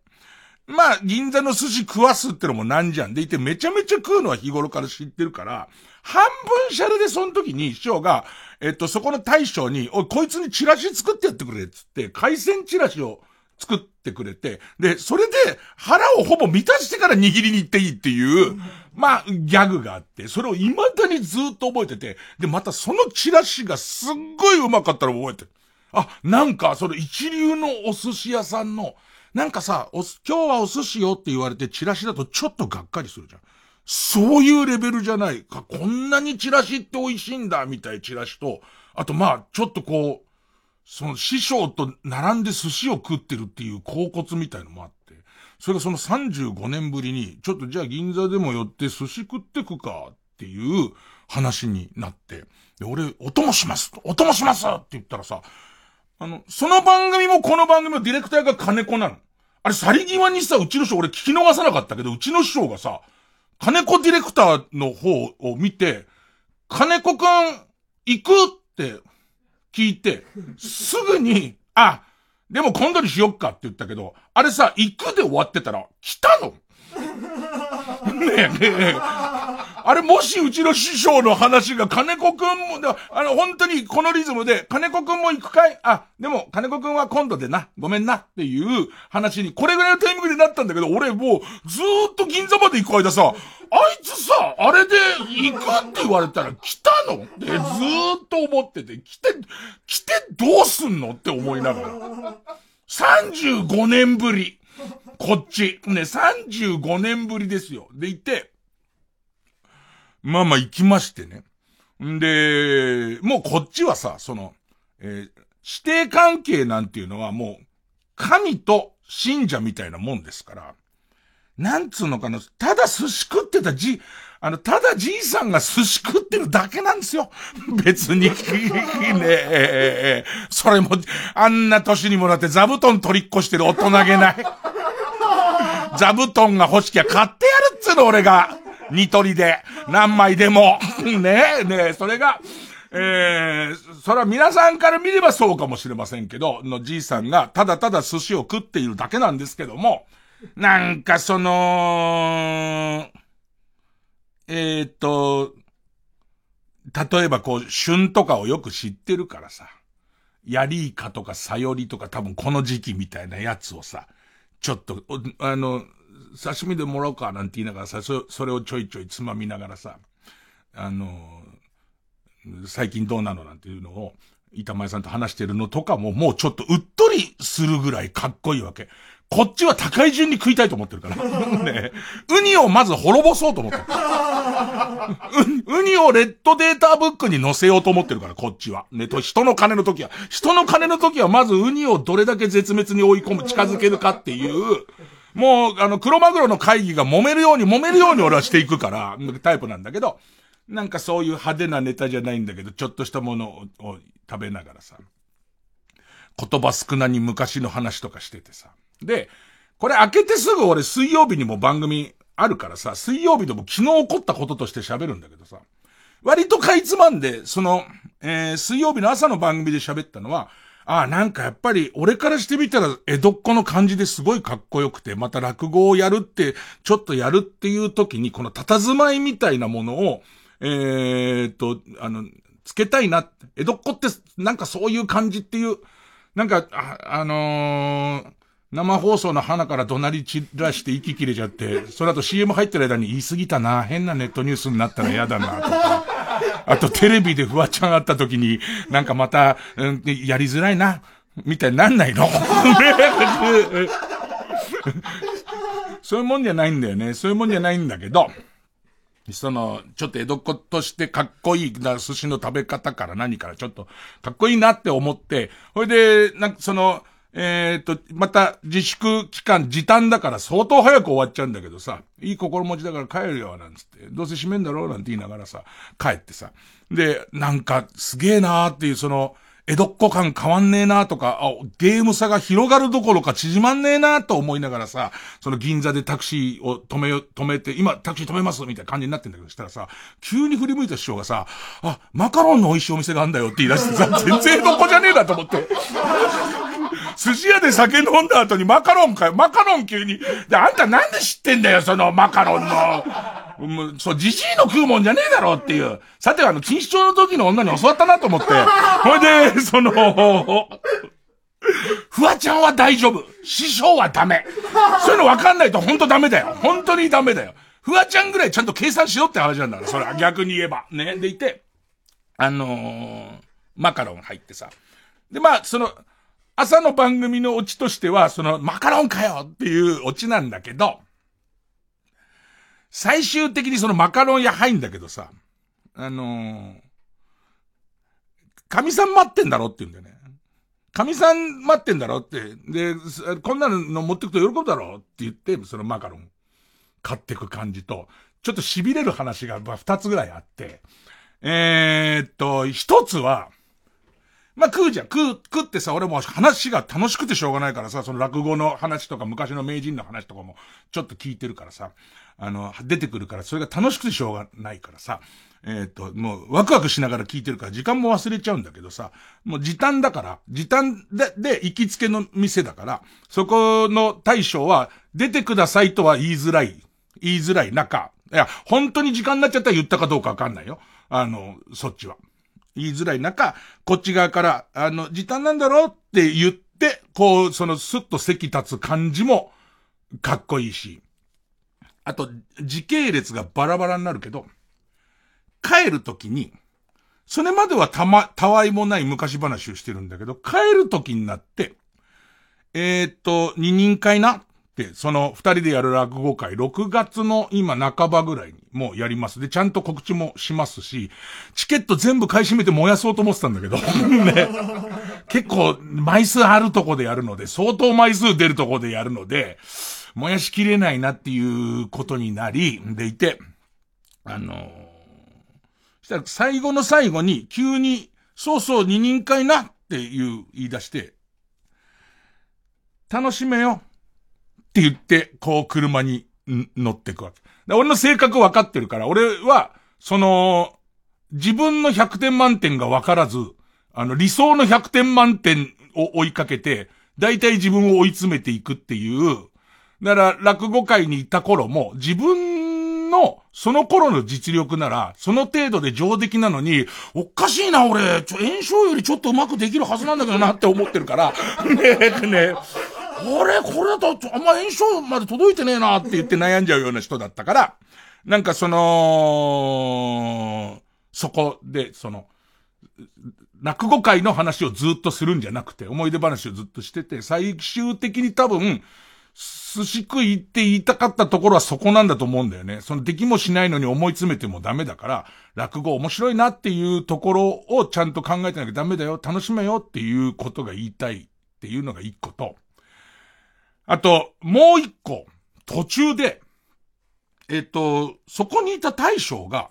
まあ、銀座の寿司食わすってのもなんじゃん。でいてめちゃめちゃ食うのは日頃から知ってるから、半分シャレでその時に師匠が、えっと、そこの大将に、おい、こいつにチラシ作ってやってくれ、つって、海鮮チラシを作ってくれて、で、それで腹をほぼ満たしてから握りに行っていいっていう、まあ、ギャグがあって、それを未だにずっと覚えてて、で、またそのチラシがすっごいうまかったら覚えてる。あ、なんか、その一流のお寿司屋さんの、なんかさ、お、今日はお寿司よって言われてチラシだとちょっとがっかりするじゃん。そういうレベルじゃないか。こんなにチラシって美味しいんだ、みたいチラシと、あとまあ、ちょっとこう、その師匠と並んで寿司を食ってるっていう甲骨みたいのもあって、それがその35年ぶりに、ちょっとじゃあ銀座でも寄って寿司食ってくかっていう話になって、で、俺、お供しますお供しますって言ったらさ、あの、その番組もこの番組のディレクターが金子なの。あれ、去り際にさ、うちの師匠俺聞き逃さなかったけど、うちの師匠がさ、金子ディレクターの方を見て、金子くん、行くって聞いて、すぐに、あ、でも今度にしよっかって言ったけど、あれさ、行くで終わってたら、来たのねえねえねえ。あれもしうちの師匠の話が金子くんも、あの、本当にこのリズムで、金子くんも行くかい？あ、でも金子くんは今度でな、ごめんなっていう話に、これぐらいのタイミングでなったんだけど、俺もうずーっと銀座まで行く間さ、あいつさ、あれで行くって言われたら来たの？ってずーっと思ってて、来て、来てどうすんのって思いながら。35年ぶり。こっち。ね、35年ぶりですよ。でいて、まあまあ行きましてね。んで、もうこっちはさ、その、えー、指定関係なんていうのはもう、神と信者みたいなもんですから、なんつうのかな、ただ寿司食ってたじ、あの、ただじいさんが寿司食ってるだけなんですよ。別に。ねえ、それも、あんな年にもらって座布団取りっこしてる大人げない。座布団が欲しきゃ買ってやるっつうの、俺が。ニトリで、何枚でも。ねえ、ねえ、それが、えー、それは皆さんから見ればそうかもしれませんけど、のじいさんがただただ寿司を食っているだけなんですけども、なんかその、えー、っと、例えばこう、旬とかをよく知ってるからさ、ヤリイカとかサヨリとか多分この時期みたいなやつをさ、ちょっと、あの、刺身でもらおうかなんて言いながらさ、そそれをちょいちょいつまみながらさ、あの、最近どうなのなんていうのを、板前さんと話してるのとかももうちょっとうっとりするぐらいかっこいいわけ。こっちは高い順に食いたいと思ってるから。ねウニをまず滅ぼそうと思ってる。ウニをレッドデータブックに載せようと思ってるから、こっちは。ね、と、人の金の時は。人の金の時はまずウニをどれだけ絶滅に追い込む、近づけるかっていう、もう、あの、黒マグロの会議が揉めるように揉めるように俺はしていくから、タイプなんだけど、なんかそういう派手なネタじゃないんだけど、ちょっとしたものを食べながらさ、言葉少なに昔の話とかしててさ。で、これ開けてすぐ俺水曜日にも番組あるからさ、水曜日でも昨日起こったこととして喋るんだけどさ、割とかいつまんで、その、えー、水曜日の朝の番組で喋ったのは、ああ、なんかやっぱり、俺からしてみたら、江戸っ子の感じですごいかっこよくて、また落語をやるって、ちょっとやるっていう時に、この佇まいみたいなものを、えー、と、あの、つけたいな。江戸っ子って、なんかそういう感じっていう、なんか、あ、あのー、生放送の花から怒鳴り散らして息切れちゃって、その後 CM 入ってる間に言い過ぎたな、変なネットニュースになったら嫌だな、とか。あとテレビでフワちゃんあった時に、なんかまた、うん、やりづらいな、みたいになんないの？そういうもんじゃないんだよね。そういうもんじゃないんだけど、その、ちょっと江戸っ子としてかっこいい、な寿司の食べ方から何からちょっとかっこいいなって思って、ほいで、なんかその、えっ、と、また自粛期間時短だから相当早く終わっちゃうんだけどさ、いい心持ちだから帰るよ、なんつって、どうせ閉めんだろうなんて言いながらさ、帰ってさ。で、なんかすげえなーっていうその、江戸っ子感変わんねえなとか、ゲーム差が広がるどころか縮まんねえなと思いながらさ、その銀座でタクシーを止めよ、止めて、今タクシー止めますみたいな感じになってんだけど、したらさ、急に振り向いた師匠がさ、あ、マカロンの美味しいお店があんだよって言い出してさ、全然江戸っ子じゃねえなと思って。寿司屋で酒飲んだ後にマカロンかよ。マカロン急に。で、あんたなんで知ってんだよ、そのマカロンの。もう、そう、じじいの食うもんじゃねえだろっていう。さては、あの、錦糸町の時の女に教わったなと思って。ほいで、その、フワちゃんは大丈夫。師匠はダメ。そういうの分かんないと本当ダメだよ。本当にダメだよ。フワちゃんぐらいちゃんと計算しろって話なんだから、それは逆に言えば。ね。でいて、あのー、マカロン入ってさ。で、まあ、その、朝の番組のオチとしては、その、マカロンかよっていうオチなんだけど、最終的にそのマカロン屋入んだけどさ、あのー、神さん待ってんだろって言うんだよね。神さん待ってんだろって。で、こんなの持ってくと喜ぶだろって言って、そのマカロン買ってく感じと、ちょっと痺れる話が二つぐらいあって、えー、っと、一つは、まあ、食うじゃん。食う、食ってさ、俺も話が楽しくてしょうがないからさ、その落語の話とか昔の名人の話とかもちょっと聞いてるからさ、あの、出てくるから、それが楽しくてしょうがないからさ、えっ、と、もうワクワクしながら聞いてるから時間も忘れちゃうんだけどさ、もう時短だから、時短で、で、行きつけの店だから、そこの大将は、出てくださいとは言いづらい、言いづらい中、いや、本当に時間になっちゃったら言ったかどうかわかんないよ。あの、そっちは。言いづらい中、こっち側から、あの、時短なんだろ？うって言って、こう、そのスッと席立つ感じも、かっこいいし。あと、時系列がバラバラになるけど、帰るときに、それまではたま、たわいもない昔話をしてるんだけど、帰るときになって、えー、っと、二人会なって、その二人でやる落語会、6月の今半ばぐらいにもうやります。で、ちゃんと告知もしますし、チケット全部買い占めて燃やそうと思ってたんだけど、ね。結構枚数あるとこでやるので、相当枚数出るとこでやるので、燃やしきれないなっていうことになり、でいて、あのー、したら最後の最後に急に、そうそう二人会なっていう言い出して、楽しめよって言って、こう車に乗ってくわけ。で俺の性格分かってるから、俺は、その、自分の100点満点が分からず、あの、理想の100点満点を追いかけて、大体自分を追い詰めていくっていう、だから、落語会にいた頃も、自分の、その頃の実力なら、その程度で上出来なのに、おかしいな、俺、ちょ、炎症よりちょっとうまくできるはずなんだけどなって思ってるから、ねえ、ねあれこれだと、あんま炎症まで届いてねえなって言って悩んじゃうような人だったから、なんかその、そこで、その、落語会の話をずっとするんじゃなくて、思い出話をずっとしてて、最終的に多分、寿司食いって言いたかったところはそこなんだと思うんだよね。その出来もしないのに思い詰めてもダメだから、落語面白いなっていうところをちゃんと考えてなきゃダメだよ、楽しめよっていうことが言いたいっていうのが一個と、あと、もう一個、途中で、えっと、そこにいた大将が、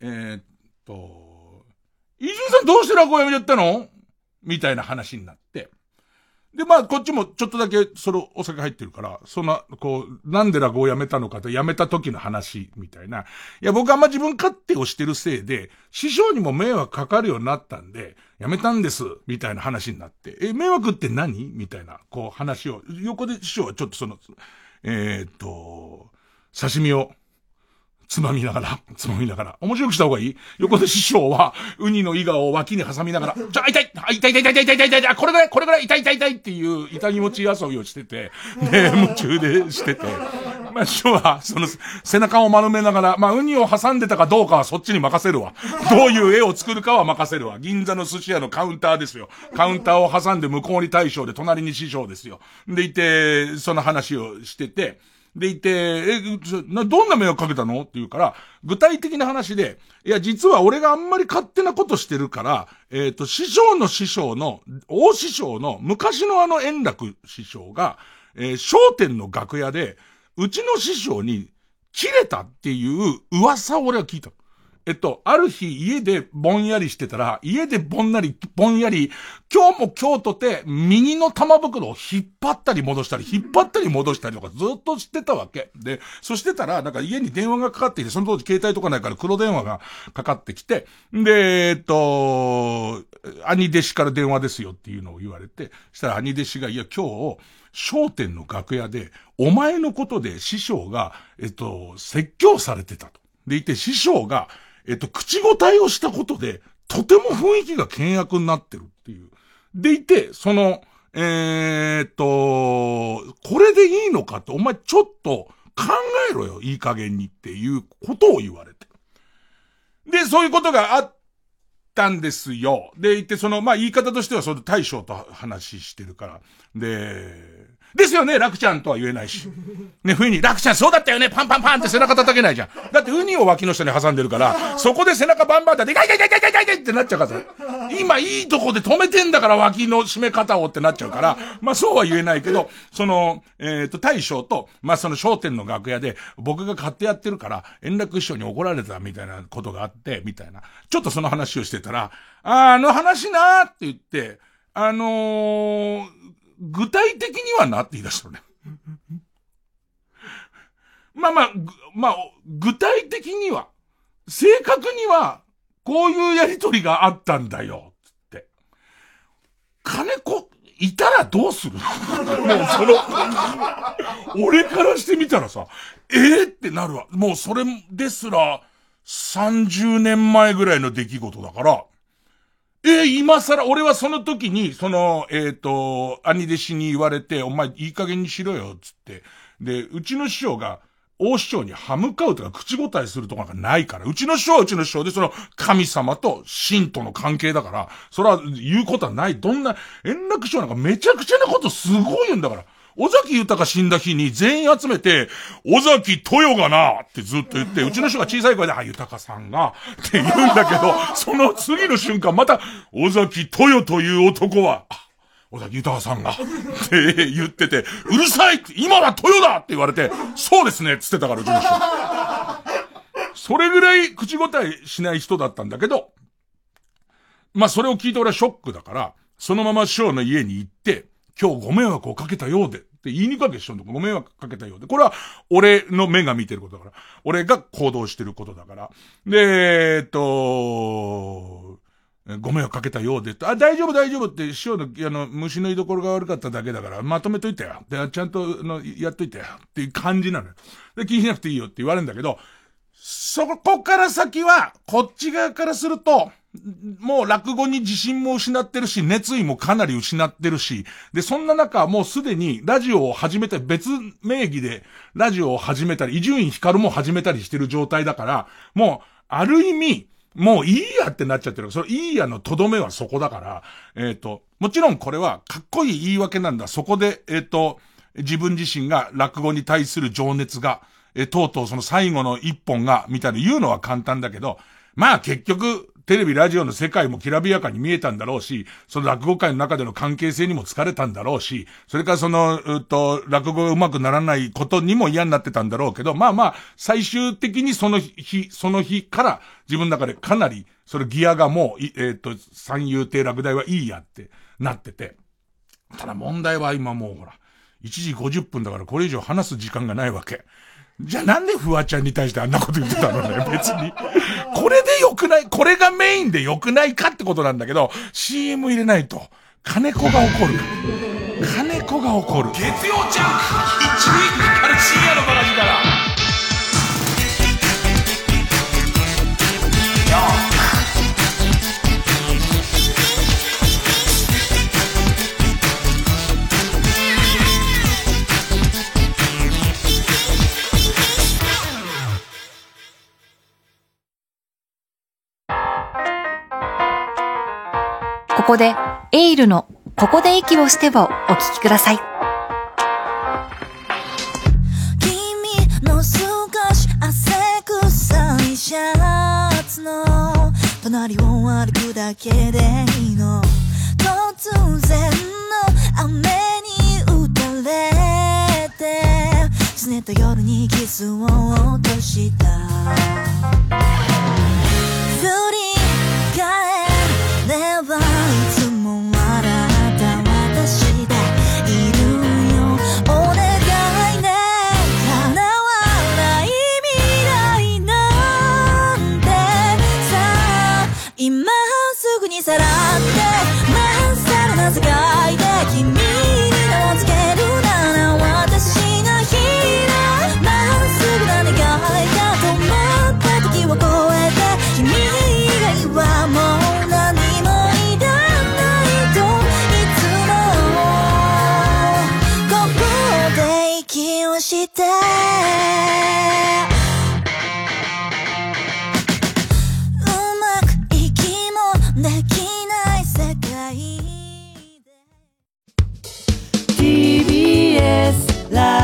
えっと、伊集院さんどうして落語やめちゃったの？みたいな話になって。で、まあ、こっちもちょっとだけ、その、お酒入ってるから、そんな、こう、なんで落語をやめたのかと、やめた時の話、みたいな。いや、僕あんま自分勝手をしてるせいで、師匠にも迷惑かかるようになったんで、やめたんです、みたいな話になって、え、迷惑って何？みたいな、こう、話を、横で師匠はちょっとその、えー、っと、刺身を、つまみながら、つまみながら。面白くした方がいい？横で師匠は、ウニのイガを脇に挟みながら、じゃあ痛い、痛い痛い痛い痛い痛い痛い痛いこれぐらいこれぐらい痛い痛い痛いっていう痛気持ち遊びをしてて、ね、夢中でしてて。まあ、師匠は、その、背中を丸めながら、まあ、ウニを挟んでたかどうかはそっちに任せるわ。どういう絵を作るかは任せるわ。銀座の寿司屋のカウンターですよ。カウンターを挟んで向こうに大将で、隣に師匠ですよ。でいて、その話をしてて、でいて、え、どんな迷惑かけたの？って言うから、具体的な話で、いや、実は俺があんまり勝手なことしてるから、えっ、ー、と、師匠の師匠の、大師匠の、昔のあの円楽師匠が、えー、商店の楽屋で、うちの師匠に、切れたっていう噂を俺は聞いた。えっと、ある日家でぼんやりしてたら、家でぼんなり、ぼんやり、今日も今日とて、右の玉袋を引っ張ったり戻したり、引っ張ったり戻したりとかずっとしてたわけ。で、そしてたら、なんか家に電話がかかってきて、その当時携帯とかないから黒電話がかかってきて、で、えっと、兄弟子から電話ですよっていうのを言われて、したら兄弟子が、いや今日、商店の楽屋で、お前のことで師匠が、えっと、説教されてたと。でいて、師匠が、えっと、口答えをしたことで、とても雰囲気が険悪になってるっていう。でいて、その、えー、っと、これでいいのかって、お前ちょっと考えろよ、いい加減にっていうことを言われて。で、そういうことがあったんですよ。で、言って、その、まあ、言い方としては、その大将と話してるから。で、ですよね、楽ちゃんとは言えないし。ね、冬に、楽ちゃんそうだったよね、パンパンパンって背中叩けないじゃん。だってウニを脇の下に挟んでるから、そこで背中バンバンだって、痛い痛い痛い痛い痛い痛いってなっちゃうから今いいとこで止めてんだから脇の締め方をってなっちゃうから、まあそうは言えないけど、その、えっ、ー、と、大将と、まあその商店の楽屋で、僕が買ってやってるから、円楽師匠に怒られたみたいなことがあって、みたいな。ちょっとその話をしてたら、あ、あの話なーって言って、あのー、具体的にはなって言い出したのね。まあまあ、まあ、具体的には、正確には、こういうやりとりがあったんだよ、つって。金子、いたらどうする？もうその、俺からしてみたらさ、ええー、ってなるわ。もうそれですら、30年前ぐらいの出来事だから、え、今更、俺はその時に、その、えっ、ー、と、兄弟子に言われて、お前いい加減にしろよ、つって。で、うちの師匠が、大師匠に歯向かうとか口答えするとかがないから、うちの師匠はうちの師匠で、その神様と神との関係だから、それは言うことはない。どんな、円楽師匠なんかめちゃくちゃなことすごい言うんだから。尾崎豊死んだ日に全員集めて、尾崎豊がなってずっと言って、うちの人が小さい声で、あ、豊さんが、って言うんだけど、その次の瞬間また、尾崎豊という男は、尾崎豊さんが、って言ってて、うるさい今は豊だって言われて、そうですねっつってたから、うちの人。それぐらい口答えしない人だったんだけど、まあそれを聞いて俺はショックだから、そのまま師匠の家に行って、今日ご迷惑をかけたようで、って言いにかけしょんとご迷惑かけたようで。これは、俺の目が見てることだから。俺が行動してることだから。で、えっと、ご迷惑かけたようで、あ、大丈夫大丈夫って、師匠の、あの、虫の居所が悪かっただけだから、まとめといてよ。で、ちゃんと、の、やっといてよ。っていう感じなのよ。で、気にしなくていいよって言われるんだけど、そこから先は、こっち側からすると、もう落語に自信も失ってるし、熱意もかなり失ってるし、で、そんな中、もうすでにラジオを始めたり、別名義でラジオを始めたり、伊集院光も始めたりしてる状態だから、もう、ある意味、もういいやってなっちゃってる。そのいいやのとどめはそこだから、えっ、ー、と、もちろんこれはかっこいい言い訳なんだ。そこで、えっ、ー、と、自分自身が落語に対する情熱が、え、とうとうその最後の一本が、みたいな言うのは簡単だけど、まあ結局、テレビ、ラジオの世界もきらびやかに見えたんだろうし、その落語界の中での関係性にも疲れたんだろうし、それからその、うっと、落語がうまくならないことにも嫌になってたんだろうけど、まあまあ、最終的にその日、その日から自分の中でかなり、それギアがもう、えっ、ー、と、三遊亭落第はいいやってなってて。ただ問題は今もうほら、1時50分だからこれ以上話す時間がないわけ。じゃあなんでフワちゃんに対してあんなこと言ってたのね、別に。これで良くない、これがメインで良くないかってことなんだけど、CM 入れないと、金子が怒る。金子が怒る。月曜ちゃん、一日から深夜の話から。ここで、エイルの、ここで息をしてをお聞きください。君の少し汗臭いシャツの隣を歩くだけでいいの突然の雨に打たれて拗ねた夜にキスを落とした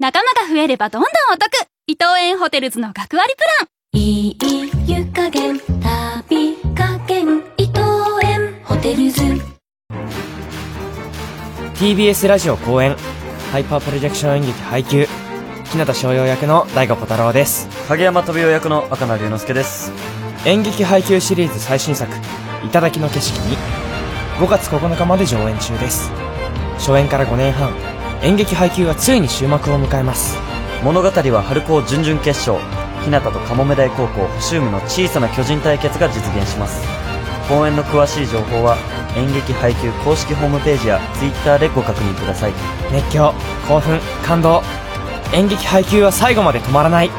仲間が増えればどんどんお得。伊藤園ホテルズの学割プラン。いい湯加減、旅加減、伊藤園ホテルズ。TBS ラジオ公演。ハイパープロジェクション演劇配給。日向翔陽役の大悟小太郎です。影山飛雄役の赤名龍之介です。演劇配給シリーズ最新作「頂きの景色」に。5月9日まで上演中です。初演から5年半演劇配給はついに終幕を迎えます。物語は春高準々決勝日向とカモメ大高校補修部の小さな巨人対決が実現します。公演の詳しい情報は演劇配給公式ホームページや Twitter でご確認ください。熱狂興奮感動。演劇配給は最後まで止まらない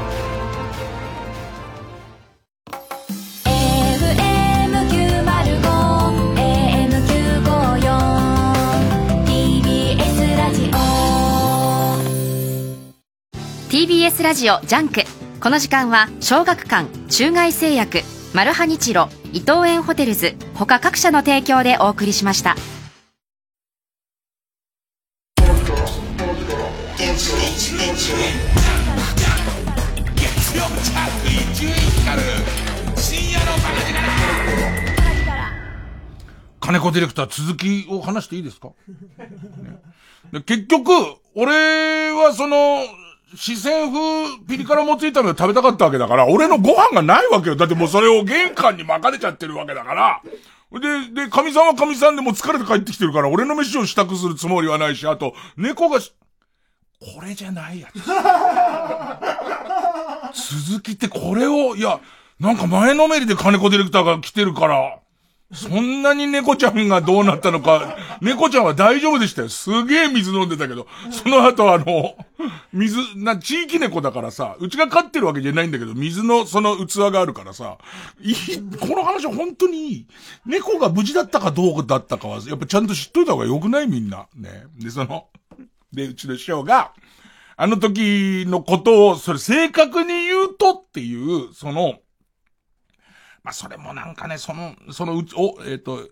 TBS ラジオ JUNK。この時間は小学館中外製薬マルハニチロ伊藤園ホテルズ他各社の提供でお送りしました。金子ディレクター続きを話していいですか、ね。結局、俺はその、四川風ピリ辛もつ炒めを食べたかったわけだから、俺のご飯がないわけよ。だってもうそれを玄関に巻かれちゃってるわけだから。で、で、神さんは神さんでもう疲れて帰ってきてるから、俺の飯を支度するつもりはないし、あと、猫がし、これじゃないやつ。続きってこれを、いや、なんか前のめりで金子ディレクターが来てるから、そんなに猫ちゃんがどうなったのか、猫ちゃんは大丈夫でしたよ。すげえ水飲んでたけど、その後あの、水、な、地域猫だからさ、うちが飼ってるわけじゃないんだけど、水のその器があるからさ、いい、この話本当にいい。猫が無事だったかどうだったかは、やっぱちゃんと知っといた方が良くない？みんな。ね。で、その、で、うちの師匠が、あの時のことを、それ正確に言うとっていう、その、まあ、それもなんかね、その、そのうち、お、えっ、と、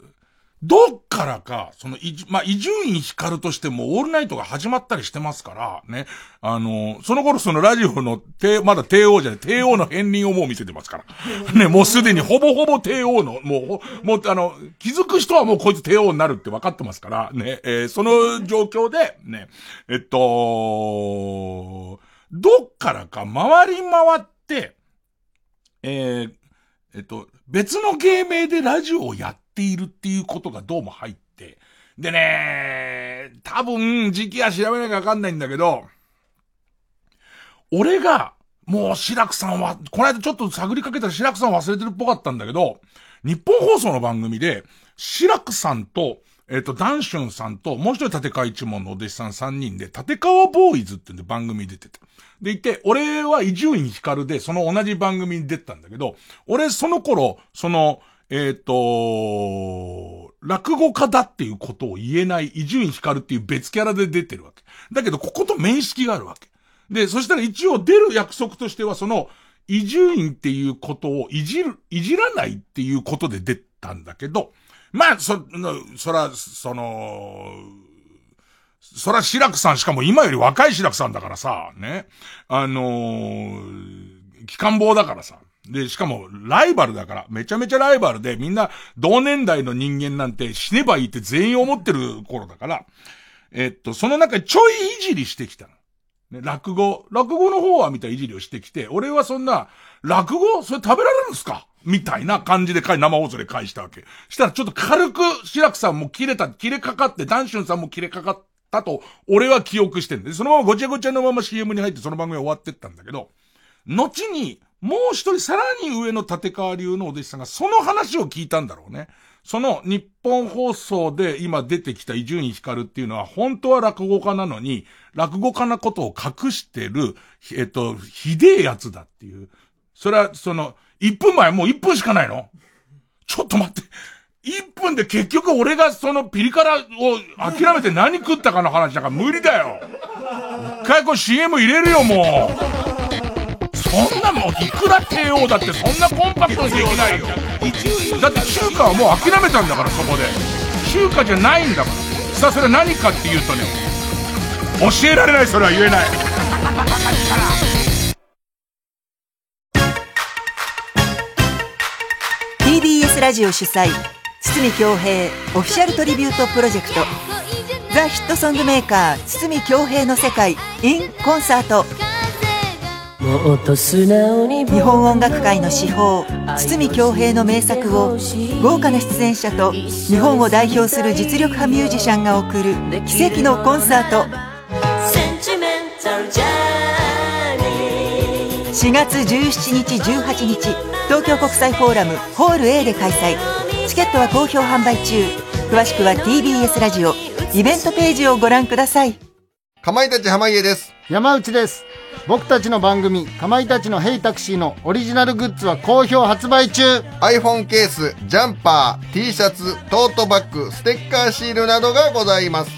どっからか、その、いじ、まあ、伊集院光としてもオールナイトが始まったりしてますから、ね。あの、その頃そのラジオの帝、まだ帝王じゃない、帝王の片鱗をもう見せてますから。ね、もうすでにほぼほぼ帝王の、もう、もう、あの、気づく人はもうこいつ帝王になるって分かってますから、ね、えーその状況で、ね、えっと、どっからか回り回って、えーえっと、別の芸名でラジオをやっているっていうことがどうも入って、でね、多分時期は調べなきゃわかんないんだけど、俺が、もう白くさんは、この間ちょっと探りかけたら白くさん忘れてるっぽかったんだけど、日本放送の番組で、白くさんと、えっ、と、ダンシュンさんと、もう一人立川一門のお弟子さん三人で、立川ボーイズってんで番組出てて。でいて、俺は伊集院光で、その同じ番組に出てたんだけど、俺その頃、その、えっ、と、落語家だっていうことを言えない伊集院光っていう別キャラで出てるわけ。だけど、ここと面識があるわけ。で、そしたら一応出る約束としては、その、伊集院っていうことをいじる、いじらないっていうことで出たんだけど、まあ、そ、そら、その、そら、白くさんしかも今より若い白くさんだからさ、ね。あのー、機関棒だからさ。で、しかも、ライバルだから、めちゃめちゃライバルで、みんな、同年代の人間なんて死ねばいいって全員思ってる頃だから、えっと、その中ちょいいじりしてきたの。ね、落語、落語の方はみたいいじりをしてきて、俺はそんな、落語？それ食べられるんですか？みたいな感じで返、生放送で返したわけ。したらちょっと軽く、白くさんも切れた、切れかかって、ダンシュンさんも切れかかったと、俺は記憶してんで、そのままごちゃごちゃのまま CM に入ってその番組は終わってったんだけど、後に、もう一人さらに上の立川流のお弟子さんがその話を聞いたんだろうね。その日本放送で今出てきた伊集院光っていうのは本当は落語家なのに、落語家なことを隠してる、えっと、ひでえやつだっていう。それは、その、1分前もう1分しかないのちょっと待って。1分で結局俺がそのピリ辛を諦めて何食ったかの話なんか無理だよ。一回こう CM 入れるよもう。そんなもん、いくら帝王だってそんなコンパクトにできないよ。だって中華はもう諦めたんだから、そこで。中華じゃないんだから。さあ、それは何かっていうとね、教えられない、それは言えない。ラジオ主催堤恭平オフィシャルトリビュートプロジェクト。ザ・ヒットソングメーカー堤恭平の世界 in コンサート。日本音楽界の至宝堤恭平の名作を豪華な出演者と日本を代表する実力派ミュージシャンが送る奇跡のコンサート4月17日18日東京国際フォーラムホール A で開催。チケットは好評販売中。詳しくは TBS ラジオ。イベントページをご覧ください。かまいたち濱家です。山内です。僕たちの番組かまいたちのヘイタクシーのオリジナルグッズは好評発売中。iPhone ケースジャンパー T シャツトートバッグステッカーシールなどがございます。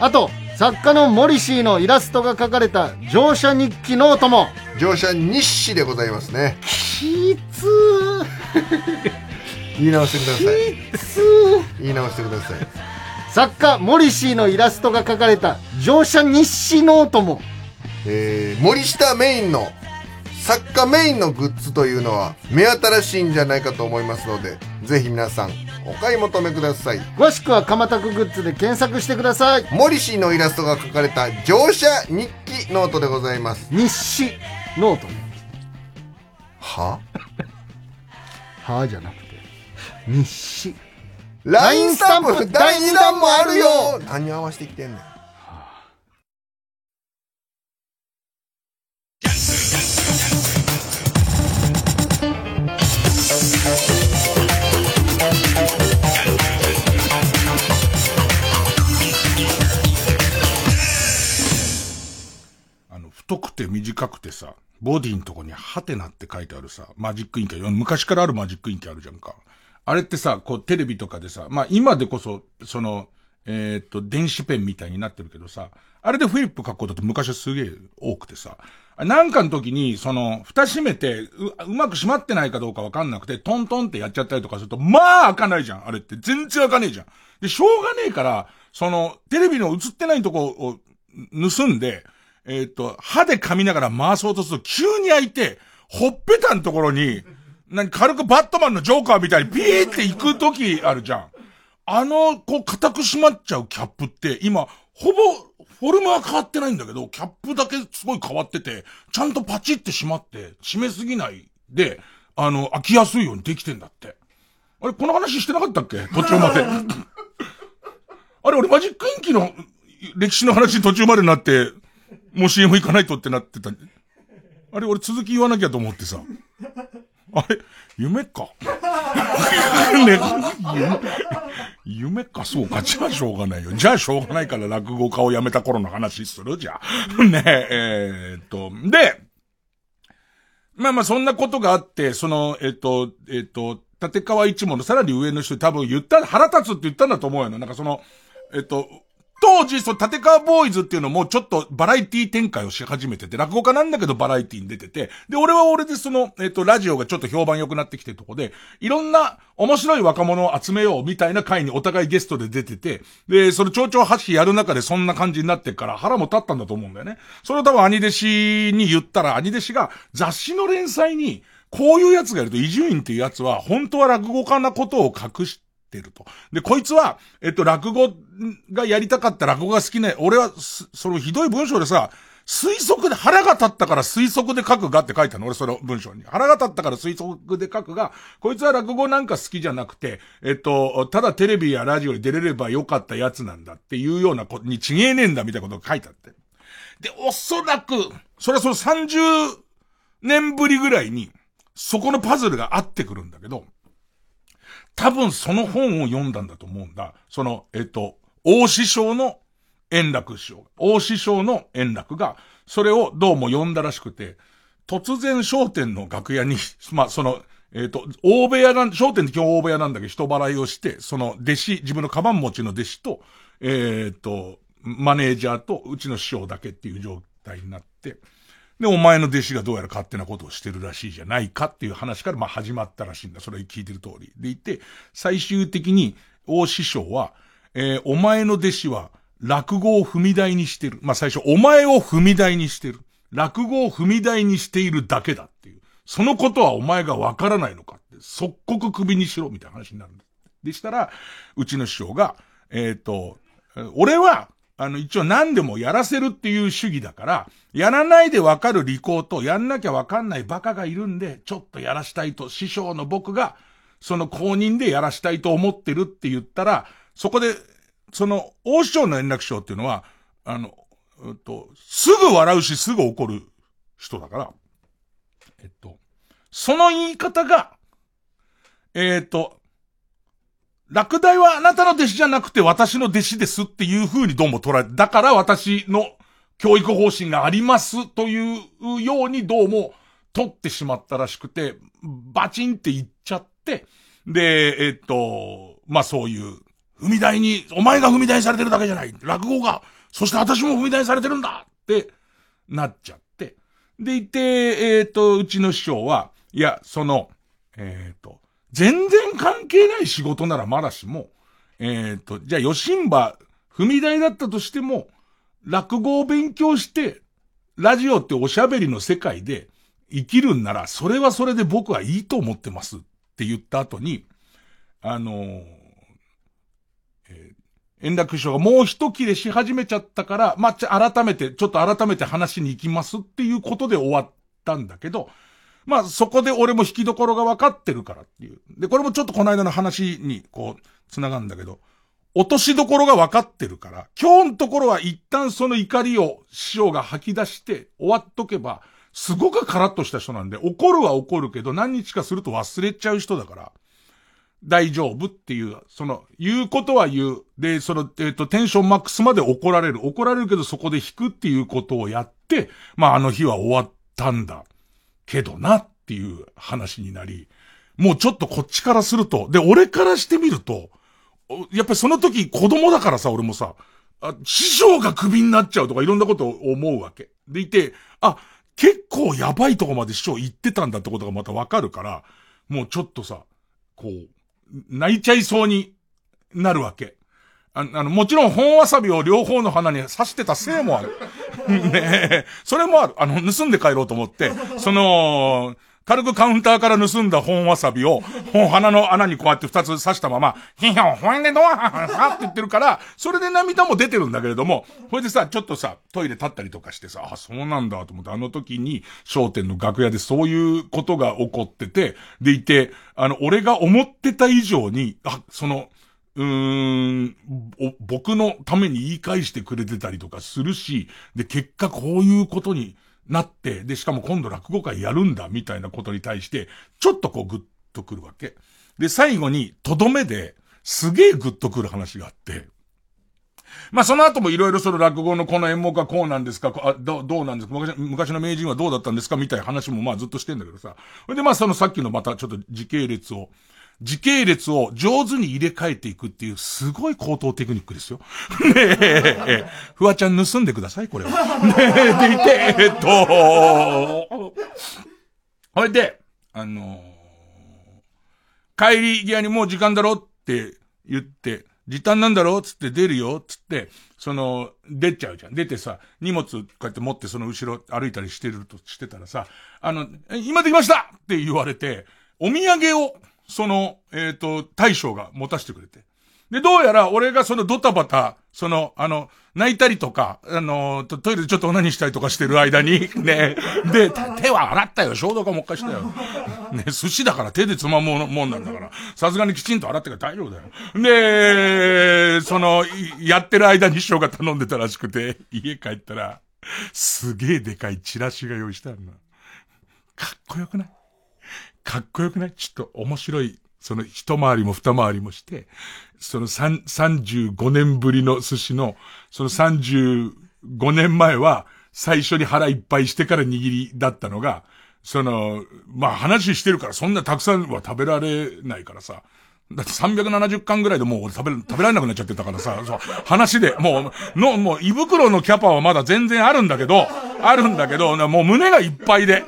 あと作家のモリシーのイラストが描かれた乗車日記ノートも。乗車日誌でございますね。きつ 言い直してください。きつ言い直してください。作家モリシーのイラストが描かれた乗車日誌ノートも。えー、森下メインの作家メインのグッズというのは目新しいんじゃないかと思いますのでぜひ皆さんお買い求めください。詳しくはかまたくグッズで検索してください。モリシーのイラストが描かれた乗車日記ノートでございます。日誌ノート。は？はじゃなくて。日誌。LINE スタンプ第2弾もあるよ。何合わせてきてんねん太くて短くてさ、ボディのとこにハテナって書いてあるさ、マジックインキー、昔からあるマジックインキーあるじゃんか。あれってさ、こうテレビとかでさ、まあ今でこそ、その、えーっと、電子ペンみたいになってるけどさ、あれでフリップ書くことって昔はすげえ多くてさ、なんかの時に、その、蓋閉めて、う、うまく閉まってないかどうかわかんなくて、トントンってやっちゃったりとかすると、まあ開かないじゃん、あれって。全然開かねえじゃん。で、しょうがねえから、その、テレビの映ってないとこを盗んで、えーっと、歯で噛みながら回そうとすると急に開いて、ほっぺたのところに、何、軽くバットマンのジョーカーみたいにピーって行く時あるじゃん。あの、こう、固く閉まっちゃうキャップって、今、ほぼ、フォルムは変わってないんだけど、キャップだけすごい変わってて、ちゃんとパチって閉まって、閉めすぎないで、あの、開きやすいようにできてんだって。あれ、この話してなかったっけ？途中まで。あれ、俺マジックインキの歴史の話途中までになって、もう CM 行かないとってなってた。あれ、俺続き言わなきゃと思ってさ。あれ、夢か？ね、夢、夢か、そうか。じゃあしょうがないよ。じゃあしょうがないから落語家を辞めた頃の話するじゃん。ねえ、えー、っと、で、まあまあそんなことがあって、その、えっと、えっと、立川一門のさらに上の人多分言った、腹立つって言ったんだと思うよ。なんかその、えっと、当時、その、立川ボーイズっていうのもちょっとバラエティ展開をし始めてて、落語家なんだけどバラエティに出てて、で、俺は俺でその、えっと、ラジオがちょっと評判良くなってきてるとこで、いろんな面白い若者を集めようみたいな回にお互いゲストで出てて、で、その蝶々発揮やる中でそんな感じになってから腹も立ったんだと思うんだよね。それを多分兄弟子に言ったら、兄弟子が雑誌の連載に、こういうやつがいると、伊集院っていうやつは、本当は落語家なことを隠して、てると。で、こいつは、えっと、落語がやりたかった落語が好きな、俺は、そのひどい文章でさ、推測で、腹が立ったから推測で書くがって書いたの俺その文章に。腹が立ったから推測で書くが、こいつは落語なんか好きじゃなくて、えっと、ただテレビやラジオに出れればよかったやつなんだっていうようなことにちげえねえんだみたいなことが書いてあって。で、おそらく、それはその30年ぶりぐらいに、そこのパズルが合ってくるんだけど、多分その本を読んだんだと思うんだ。その、えっと、大師匠の円楽師匠。大師匠の円楽が、それをどうも読んだらしくて、突然商店の楽屋に、まあ、その、えっ、と、大部屋なん、商店って今日大部屋なんだけど、人払いをして、その弟子、自分のカバン持ちの弟子と、えっ、と、マネージャーとうちの師匠だけっていう状態になって、で、お前の弟子がどうやら勝手なことをしてるらしいじゃないかっていう話から、まあ始まったらしいんだ。それ聞いてる通り。でいて、最終的に、大師匠は、えー、お前の弟子は、落語を踏み台にしてる。まあ最初、お前を踏み台にしてる。落語を踏み台にしているだけだっていう。そのことはお前がわからないのかって、即刻首にしろみたいな話になるんだ。でしたら、うちの師匠が、えっ、ー、と、俺は、あの、一応何でもやらせるっていう主義だから、やらないでわかる利口と、やんなきゃわかんないバカがいるんで、ちょっとやらしたいと、師匠の僕が、その公認でやらしたいと思ってるって言ったら、そこで、その、王師匠の連絡賞っていうのは、あの、えっと、すぐ笑うし、すぐ怒る人だから、えっと、その言い方が、えっと、落第はあなたの弟子じゃなくて私の弟子ですっていう風にどうも捉え、だから私の教育方針がありますというようにどうも取ってしまったらしくて、バチンって言っちゃって、で、えっと、まあ、そういう、踏み台に、お前が踏み台にされてるだけじゃない。落語が、そして私も踏み台にされてるんだってなっちゃって。でいて、えっ、と、うちの師匠は、いや、その、えっ、と、全然関係ない仕事ならまだしも、えっ、と、じゃあ、吉んば、踏み台だったとしても、落語を勉強して、ラジオっておしゃべりの世界で生きるんなら、それはそれで僕はいいと思ってますって言った後に、あのー、えー、円楽師匠がもう一切れし始めちゃったから、まあ、改めて、ちょっと改めて話しに行きますっていうことで終わったんだけど、まあそこで俺も引きどころが分かってるからっていう。で、これもちょっとこの間の話にこう、繋がるんだけど、落としどころが分かってるから、今日のところは一旦その怒りを師匠が吐き出して終わっとけば、すごくカラッとした人なんで、怒るは怒るけど何日かすると忘れちゃう人だから、大丈夫っていう、その、言うことは言う。で、その、えっ、ー、と、テンションマックスまで怒られる。怒られるけどそこで引くっていうことをやって、まああの日は終わったんだ。けどなっていう話になり、もうちょっとこっちからすると、で、俺からしてみると、やっぱりその時子供だからさ、俺もさ、あ師匠がクビになっちゃうとかいろんなことを思うわけ。でいて、あ、結構やばいとこまで師匠行ってたんだってことがまたわかるから、もうちょっとさ、こう、泣いちゃいそうになるわけ。ああの、もちろん本わさびを両方の鼻に刺してたせいもある。ねえ、それもある。あの、盗んで帰ろうと思って、その、軽くカウンターから盗んだ本わさびを、本鼻の穴にこうやって二つ刺したまま、ヒヒョン、ほんでドアハハって言ってるから、それで涙も出てるんだけれども、それでさ、ちょっとさ、トイレ立ったりとかしてさ、あ、そうなんだと思って、あの時に、商店の楽屋でそういうことが起こってて、でいて、あの、俺が思ってた以上に、あ、その、うーん、僕のために言い返してくれてたりとかするし、で、結果こういうことになって、で、しかも今度落語会やるんだ、みたいなことに対して、ちょっとこうグッとくるわけ。で、最後に、とどめで、すげえグッとくる話があって、まあ、その後もいろいろその落語のこの演目はこうなんですか、あどうどうなんですか昔、昔の名人はどうだったんですかみたいな話もまあずっとしてんだけどさ。でまあそのさっきのまたちょっと時系列を、時系列を上手に入れ替えていくっていうすごい高等テクニックですよ。ねえ、ええフワちゃん盗んでください、これは。ねえ、でいて、えっと、ほいで、あのー帰り際にもう時間だろって言って、時短なんだろつって出るよつって、その、出ちゃうじゃん。出てさ、荷物こうやって持ってその後ろ歩いたりしてるとしてたらさ、あの、今できましたって言われて、お土産を、その、えっ、と、大将が持たせてくれて。で、どうやら俺がそのドタバタ、その、あの、泣いたりとか、あの、トイレでちょっと何したりとかしてる間に、ね、で、手は洗ったよ、消毒はもう一回したよ。ね、寿司だから手でつまむもんなんだから、さすがにきちんと洗ってから大丈夫だよ。で、その、やってる間に師匠が頼んでたらしくて、家帰ったら、すげえでかいチラシが用意してあるの。かっこよくない？かっこよくない？ちょっと面白い、その一回りも二回りもして、その三、十五年ぶりの寿司の、その三十五年前は、最初に腹いっぱいしてから握りだったのが、その、まあ話してるからそんなたくさんは食べられないからさ、だって370巻ぐらいでもう俺食べ、食べられなくなっちゃってたからさ、そう、話で、もう、の、もう胃袋のキャパはまだ全然あるんだけど、あるんだけど、もう胸がいっぱいで、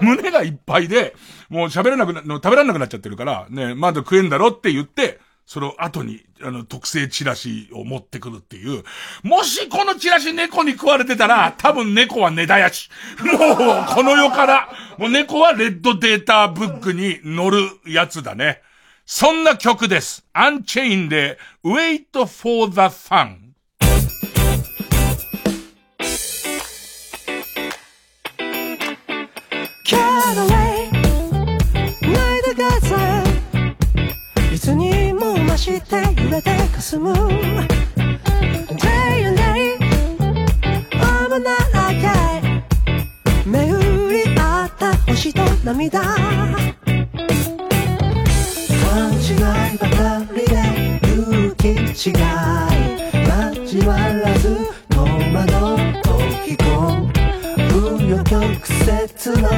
胸がいっぱいで、もう喋れなくな、食べられなくなっちゃってるから、ね、まだ食えんだろって言って、その後に、あの、特製チラシを持ってくるっていう。もしこのチラシ猫に食われてたら、多分猫は根絶やし。もう、この世から、もう猫はレッドデータブックに乗るやつだね。そんな曲です。アンチェインで、Wait for the Fun。Get away 泣いた風いつにも増して揺れて霞む Day and day 雨ならかい巡り合った星と涙違いばかりで勇気違い。交わらずの窓と聞こ紆余曲折の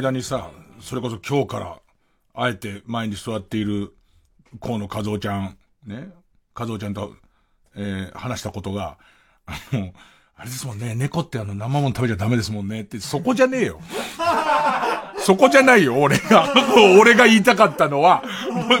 間にさ、それこそ今日から、あえて前に座っている河野和夫ちゃん、ね、和夫ちゃんと、えー話したことが、あの、あれですもんね、猫ってあの生もの食べちゃダメですもんねって、そこじゃねえよ。そこじゃないよ、俺が。俺が言いたかったのは、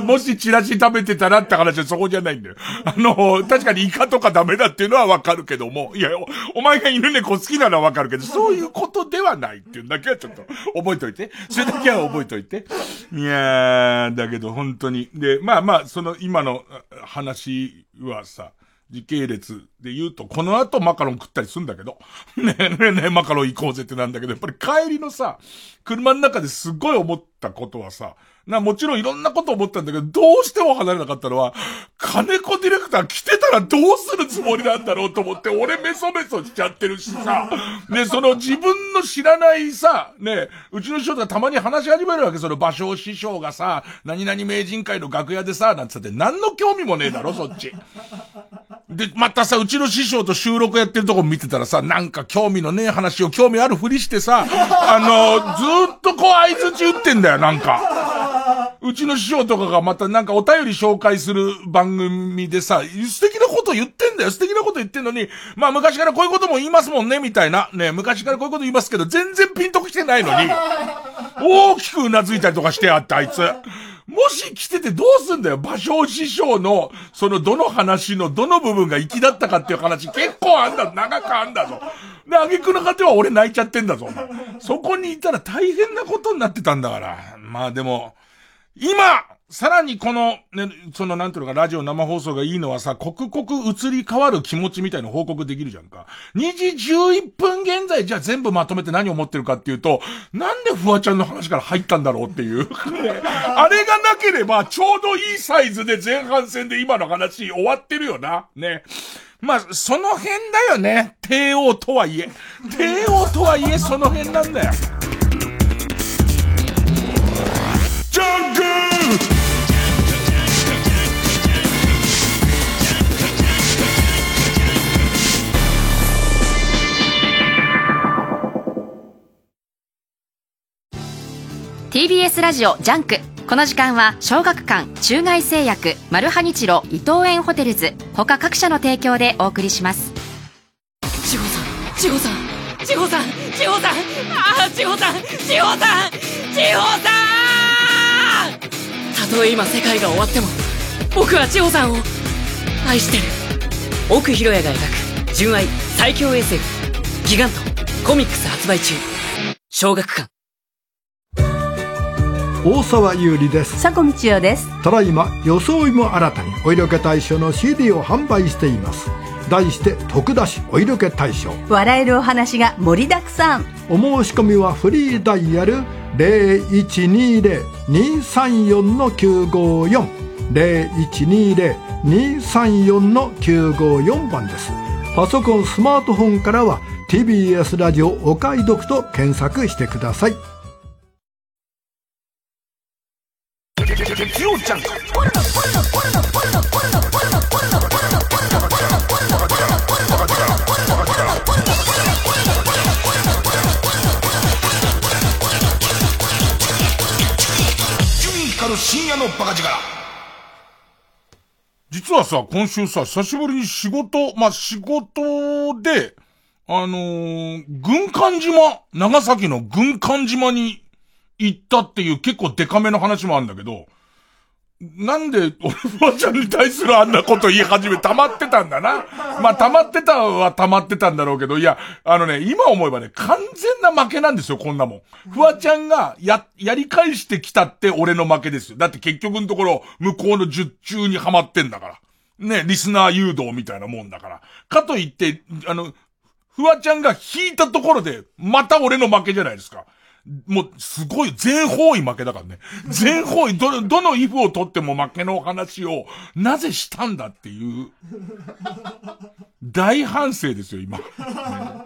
ももしチラシ食べてたらって話はそこじゃないんだよ。あの、確かにイカとかダメだっていうのはわかるけども、いや、お前が犬猫好きなのはわかるけど、そういうことではないっていうだけはちょっと覚えといて。それだけは覚えといて。いやー、だけど本当に。で、まあまあ、その今の話はさ、時系列で言うと、この後マカロン食ったりすんだけど、ねえねえねえマカロン行こうぜってなんだけど、やっぱり帰りのさ、車の中ですっごい思ったことはさ、な、もちろんいろんなこと思ったんだけど、どうしても離れなかったのは、金子ディレクター来てたらどうするつもりなんだろうと思って、俺メソメソしちゃってるしさ、ね、その自分の知らないさ、ね、うちの師匠とかたまに話し始めるわけ、その芭蕉師匠がさ、何々名人会の楽屋でさ、なんつって何の興味もねえだろ、そっち。で、またさ、うちの師匠と収録やってるとこ見てたらさ、なんか興味のねえ話を興味あるふりしてさ、あの、ずーっとこう合図打ってんだよ、なんか。うちの師匠とかがまたなんかお便り紹介する番組でさ、素敵なこと言ってんだよ、素敵なこと言ってんのに、まあ昔からこういうことも言いますもんね、みたいな。ね、昔からこういうこと言いますけど、全然ピンときてないのに、大きくうなずいたりとかしてあって、あいつ。もし来ててどうすんだよ芭蕉師匠の、そのどの話のどの部分が粋だったかっていう話結構あんだ、長くあんだぞ。で、挙句の果ては俺泣いちゃってんだぞ、そこにいたら大変なことになってたんだから。まあでも、今さらにこの、ね、そのなんていうのか、ラジオ生放送がいいのはさ、刻々移り変わる気持ちみたいな報告できるじゃんか。2時11分現在、じゃあ全部まとめて何を思ってるかっていうと、なんでフワちゃんの話から入ったんだろうっていう。ね あれがなければ、ちょうどいいサイズで前半戦で今の話終わってるよな。ね。まあ、その辺だよね。帝王とはいえ。帝王とはいえ、その辺なんだよ。TBS ラジオ JUNK。この時間は小学館中外製薬マルハニチロ伊藤園ホテルズ他各社の提供でお送りします。千穂さん千穂さん千穂さん千穂さんああ千穂さん千穂さん千穂さん！たとえ今世界が終わっても僕は千穂さんを愛してる。奥博也が描く純愛最強 SF ギガントコミックス発売中。小学館。大沢優里です。佐古道代です。ただいま装いも新たにお色気大賞の CD を販売しています。題して徳田氏お色気大賞。笑えるお話が盛りだくさん。お申し込みはフリーダイヤル0120-234-954 0120-234-954番です。パソコンスマートフォンからは TBS ラジオお買い得と検索してください月曜ジャンク伊集院光る深夜のバカ力。実はさ、今週さ、久しぶりに仕事、まあ、仕事で、あのー軍艦島、長崎の軍艦島に行ったっていう結構デカめの話もあるんだけど、なんで、俺、フワちゃんに対するあんなこと言い始め、溜まってたんだな。まあ、溜まってたは溜まってたんだろうけど、いや、あのね、今思えばね、完全な負けなんですよ、こんなもん。フワちゃんが、や、やり返してきたって俺の負けですよ。だって結局のところ、向こうの術中にはまってんだから。ね、リスナー誘導みたいなもんだから。かといって、あの、フワちゃんが引いたところで、また俺の負けじゃないですか。もう、すごい、全方位負けだからね。全方位、ど、どのイフを取っても負けの話を、なぜしたんだっていう、大反省ですよ、今。ね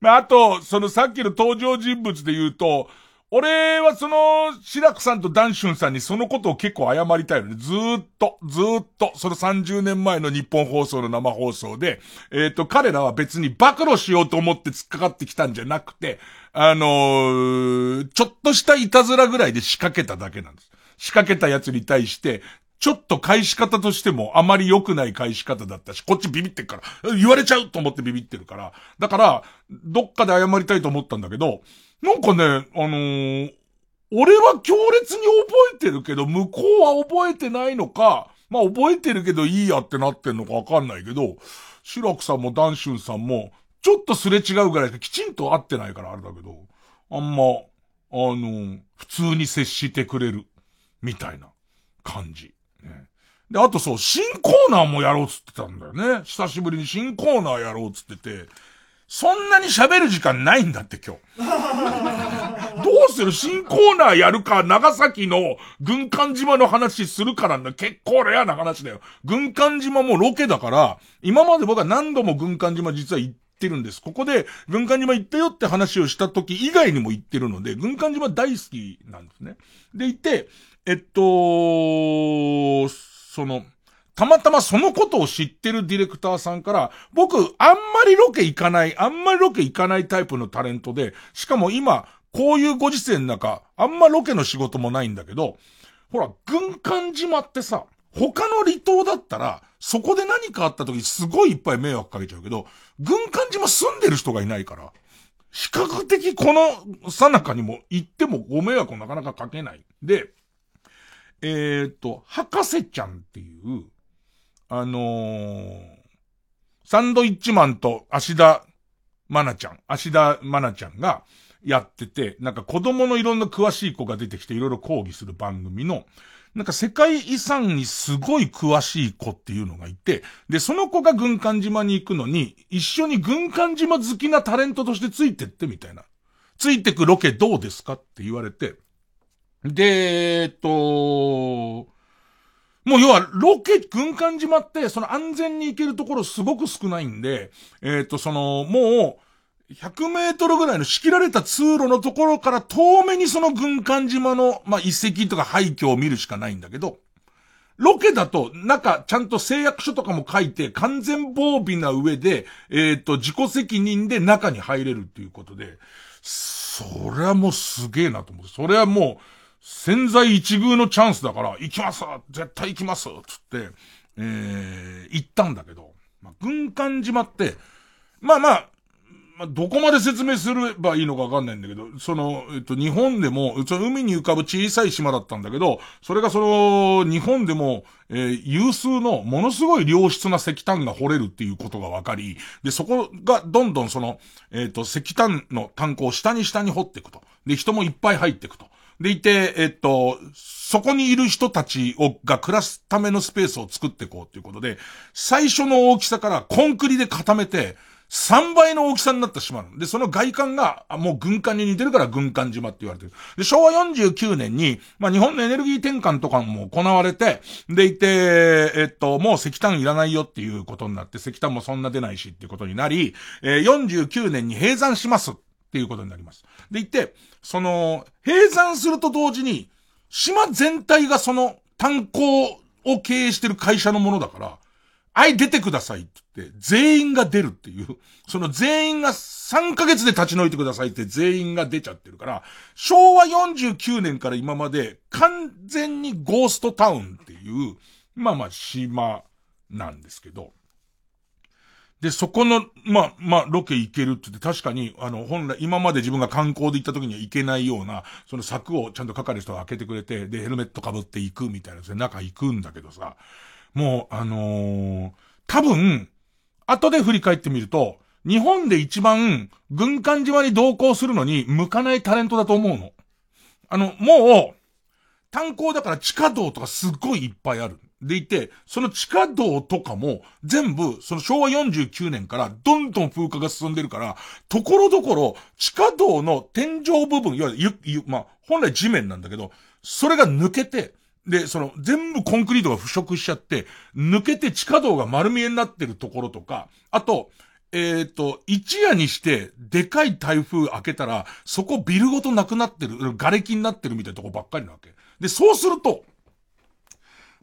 まあ、あと、そのさっきの登場人物で言うと、俺はその、白くさんとダンシュンさんにそのことを結構謝りたいのね。ずーっと、ずーっと、その30年前の日本放送の生放送で、えっ、と、彼らは別に暴露しようと思って突っかかってきたんじゃなくて、あのーちょっとしたいたずらぐらいで仕掛けただけなんです。仕掛けたやつに対して、ちょっと返し方としてもあまり良くない返し方だったし、こっちビビってっから、言われちゃうと思ってビビってるから。だから、どっかで謝りたいと思ったんだけど、なんかね、あのー俺は強烈に覚えてるけど、向こうは覚えてないのか、まあ覚えてるけどいいやってなってんのかわかんないけど、白くさんもダンシュンさんも、ちょっとすれ違うぐらいしかきちんと会ってないからあれだけど、あんま、あの、普通に接してくれる、みたいな感じ。ねで、あとそう、新コーナーもやろうっつってたんだよね。久しぶりに新コーナーやろうっつってて、そんなに喋る時間ないんだって今日。どうする新コーナーやるか、長崎の軍艦島の話するからな。結構レアな話だよ。軍艦島もロケだから、今まで僕は何度も軍艦島実は行ってるんです。ここで軍艦島行ったよって話をした時以外にも行ってるので、軍艦島大好きなんですね。でいて、えっと、その、たまたまそのことを知ってるディレクターさんから、僕、あんまりロケ行かない、あんまりロケ行かないタイプのタレントで、しかも今、こういうご時世の中、あんまロケの仕事もないんだけど、ほら、軍艦島ってさ、他の離島だったら、そこで何かあった時すごいいっぱい迷惑かけちゃうけど、軍艦島住んでる人がいないから、比較的この最中にも行ってもご迷惑をなかなかかけない。で、えーっと、博士ちゃんっていう、あのーサンドイッチマンと芦田愛菜ちゃん、芦田愛菜ちゃんがやってて、なんか子供のいろんな詳しい子が出てきていろいろ講義する番組の、なんか世界遺産にすごい詳しい子っていうのがいて、で、その子が軍艦島に行くのに、一緒に軍艦島好きなタレントとしてついてってみたいな。ついてくロケどうですかって言われて、で、えっと、もう要は、ロケ、軍艦島って、その安全に行けるところすごく少ないんで、えっ、と、その、もう、100メートルぐらいの仕切られた通路のところから遠目にその軍艦島の、まあ、遺跡とか廃墟を見るしかないんだけど、ロケだと、中、ちゃんと誓約書とかも書いて、完全防備な上で、えっ、と、自己責任で中に入れるっていうことで、それはもうすげえなと思う。それはもう、潜在一遇のチャンスだから、行きます絶対行きますつって、えー、行ったんだけど、まあ、軍艦島って、まあまあ、まあ、どこまで説明すればいいのかわかんないんだけど、その、えっと、日本でも、その海に浮かぶ小さい島だったんだけど、それがその、日本でも、えー有数のものすごい良質な石炭が掘れるっていうことがわかり、で、そこがどんどんその、えっ、と、石炭の炭鉱を下に下に掘っていくと。で、人もいっぱい入っていくと。でいて、えっと、そこにいる人たちを、が暮らすためのスペースを作っていこうということで、最初の大きさからコンクリで固めて、3倍の大きさになった島なの。で、その外観が、もう軍艦に似てるから軍艦島って言われてる。で、昭和49年に、まあ日本のエネルギー転換とかも行われて、でいて、えっと、もう石炭いらないよっていうことになって、石炭もそんな出ないしっていうことになり、えー49年に閉山しますっていうことになります。でいて、その、閉山すると同時に、島全体がその炭鉱を経営してる会社のものだから、はい、出てくださいって言って、全員が出るっていう、その全員が3ヶ月で立ち退いてくださいって全員が出ちゃってるから、昭和49年から今まで完全にゴーストタウンっていう、まあまあ島なんですけど、で、そこの、まあ、まあ、ロケ行けるって言って、確かに、あの、本来、今まで自分が観光で行った時には行けないような、その柵をちゃんと係る人が開けてくれて、で、ヘルメット被って行くみたいなで中行くんだけどさ、もう、あのー多分、後で振り返ってみると、日本で一番、軍艦島に同行するのに向かないタレントだと思うの。あの、もう、炭鉱だから地下道とかすっごいいっぱいある。でいて、その地下道とかも全部、その昭和49年からどんどん風化が進んでるから、ところどころ地下道の天井部分、いわゆるゆ、ゆ、まあ、本来地面なんだけど、それが抜けて、で、その、全部コンクリートが腐食しちゃって、抜けて地下道が丸見えになってるところとか、あと、えっ、と、一夜にして、でかい台風開けたら、そこビルごとなくなってる、瓦礫になってるみたいなとこばっかりなわけ。で、そうすると、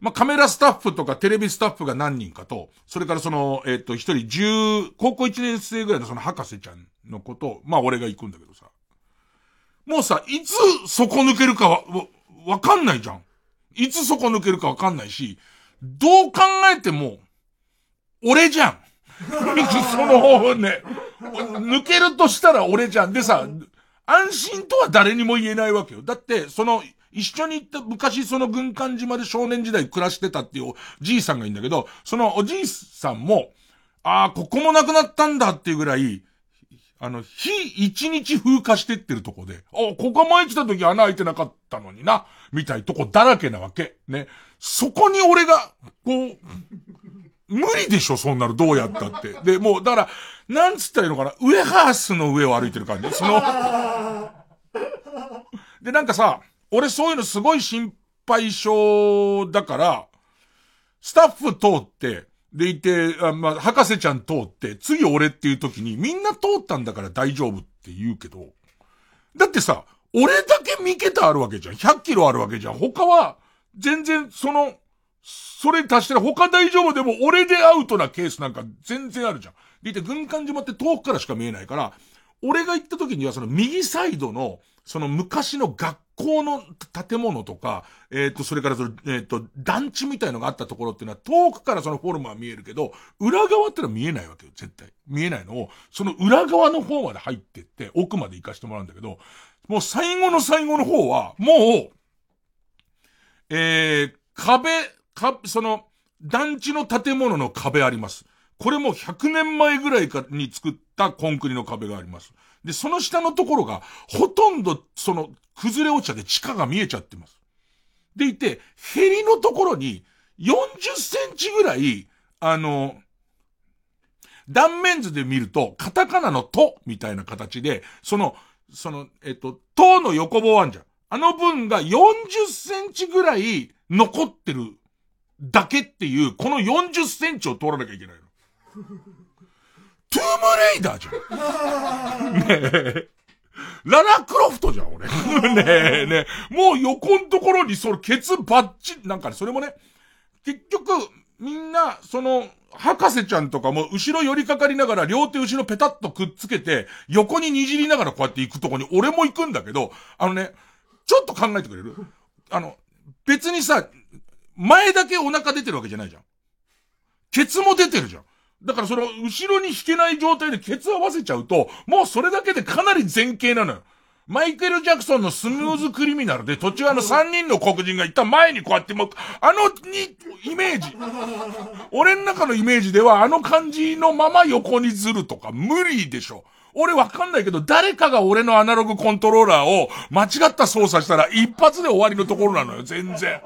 まあ、カメラスタッフとかテレビスタッフが何人かと、それからその、えっ、と、一人十、高校一年生ぐらいのその博士ちゃんのことを、まあ、俺が行くんだけどさ。もうさ、いつ底抜けるかは、わ、わかんないじゃん。いつ底抜けるかわかんないし、どう考えても、俺じゃん。そのね、抜けるとしたら俺じゃん。でさ、安心とは誰にも言えないわけよ。だって、その、一緒に行った、昔その軍艦島で少年時代暮らしてたっていうおじいさんがいいんだけど、そのおじいさんも、ああ、ここもなくなったんだっていうぐらい、あの、日一日風化してってるとこで、あ、ここ前来た時穴開いてなかったのにな、みたいとこだらけなわけ。ね。そこに俺が、こう、無理でしょ、そんなの、どうやったって。で、もう、だから、なんつったらいいのかな、ウエハースの上を歩いてる感じ。その、で、なんかさ、俺そういうのすごい心配性だから、スタッフ通って、でいて、あまあ、博士ちゃん通って、次俺っていう時にみんな通ったんだから大丈夫って言うけど、だってさ、俺だけ見桁あるわけじゃん。100キロあるわけじゃん。他は、全然その、それ足したら他大丈夫でも俺でアウトなケースなんか全然あるじゃん。でいて、軍艦島って遠くからしか見えないから、俺が行った時にはその右サイドの、その昔の学校の建物とか、えっ、と、それからその、えっ、と、団地みたいのがあったところっていうのは遠くからそのフォルムは見えるけど、裏側ってのは見えないわけよ、絶対。見えないのを、その裏側の方まで入ってって、奥まで行かしてもらうんだけど、もう最後の最後の方は、もう、えー、壁、か、その、団地の建物の壁あります。これも100年前ぐらいかに作ったコンクリの壁があります。で、その下のところが、ほとんど、その、崩れ落ちちゃって地下が見えちゃってます。でいて、ヘリのところに、40センチぐらい、あの、断面図で見ると、カタカナのと、みたいな形で、その、その、えっと、との横棒あんじゃん。あの分が40センチぐらい残ってるだけっていう、この40センチを通らなきゃいけないの。トゥームレイダーじゃん。ねえ。ララクロフトじゃん、俺。ねえ、ねえ。もう横のところにそのケツバッチ、なんかね、それもね、結局、みんな、その、博士ちゃんとかも後ろ寄りかかりながら両手後ろペタッとくっつけて、横ににじりながらこうやって行くとこに俺も行くんだけど、あのね、ちょっと考えてくれるあの、別にさ、前だけお腹出てるわけじゃないじゃん。ケツも出てるじゃん。だからそれを後ろに引けない状態でケツ合わせちゃうと、もうそれだけでかなり前傾なのよ。マイケル・ジャクソンのスムーズクリミナルで途中あの3人の黒人が一旦前にこうやっても、あのに、イメージ。俺の中のイメージではあの感じのまま横にずるとか無理でしょ。俺わかんないけど、誰かが俺のアナログコントローラーを間違った操作したら一発で終わりのところなのよ、全然。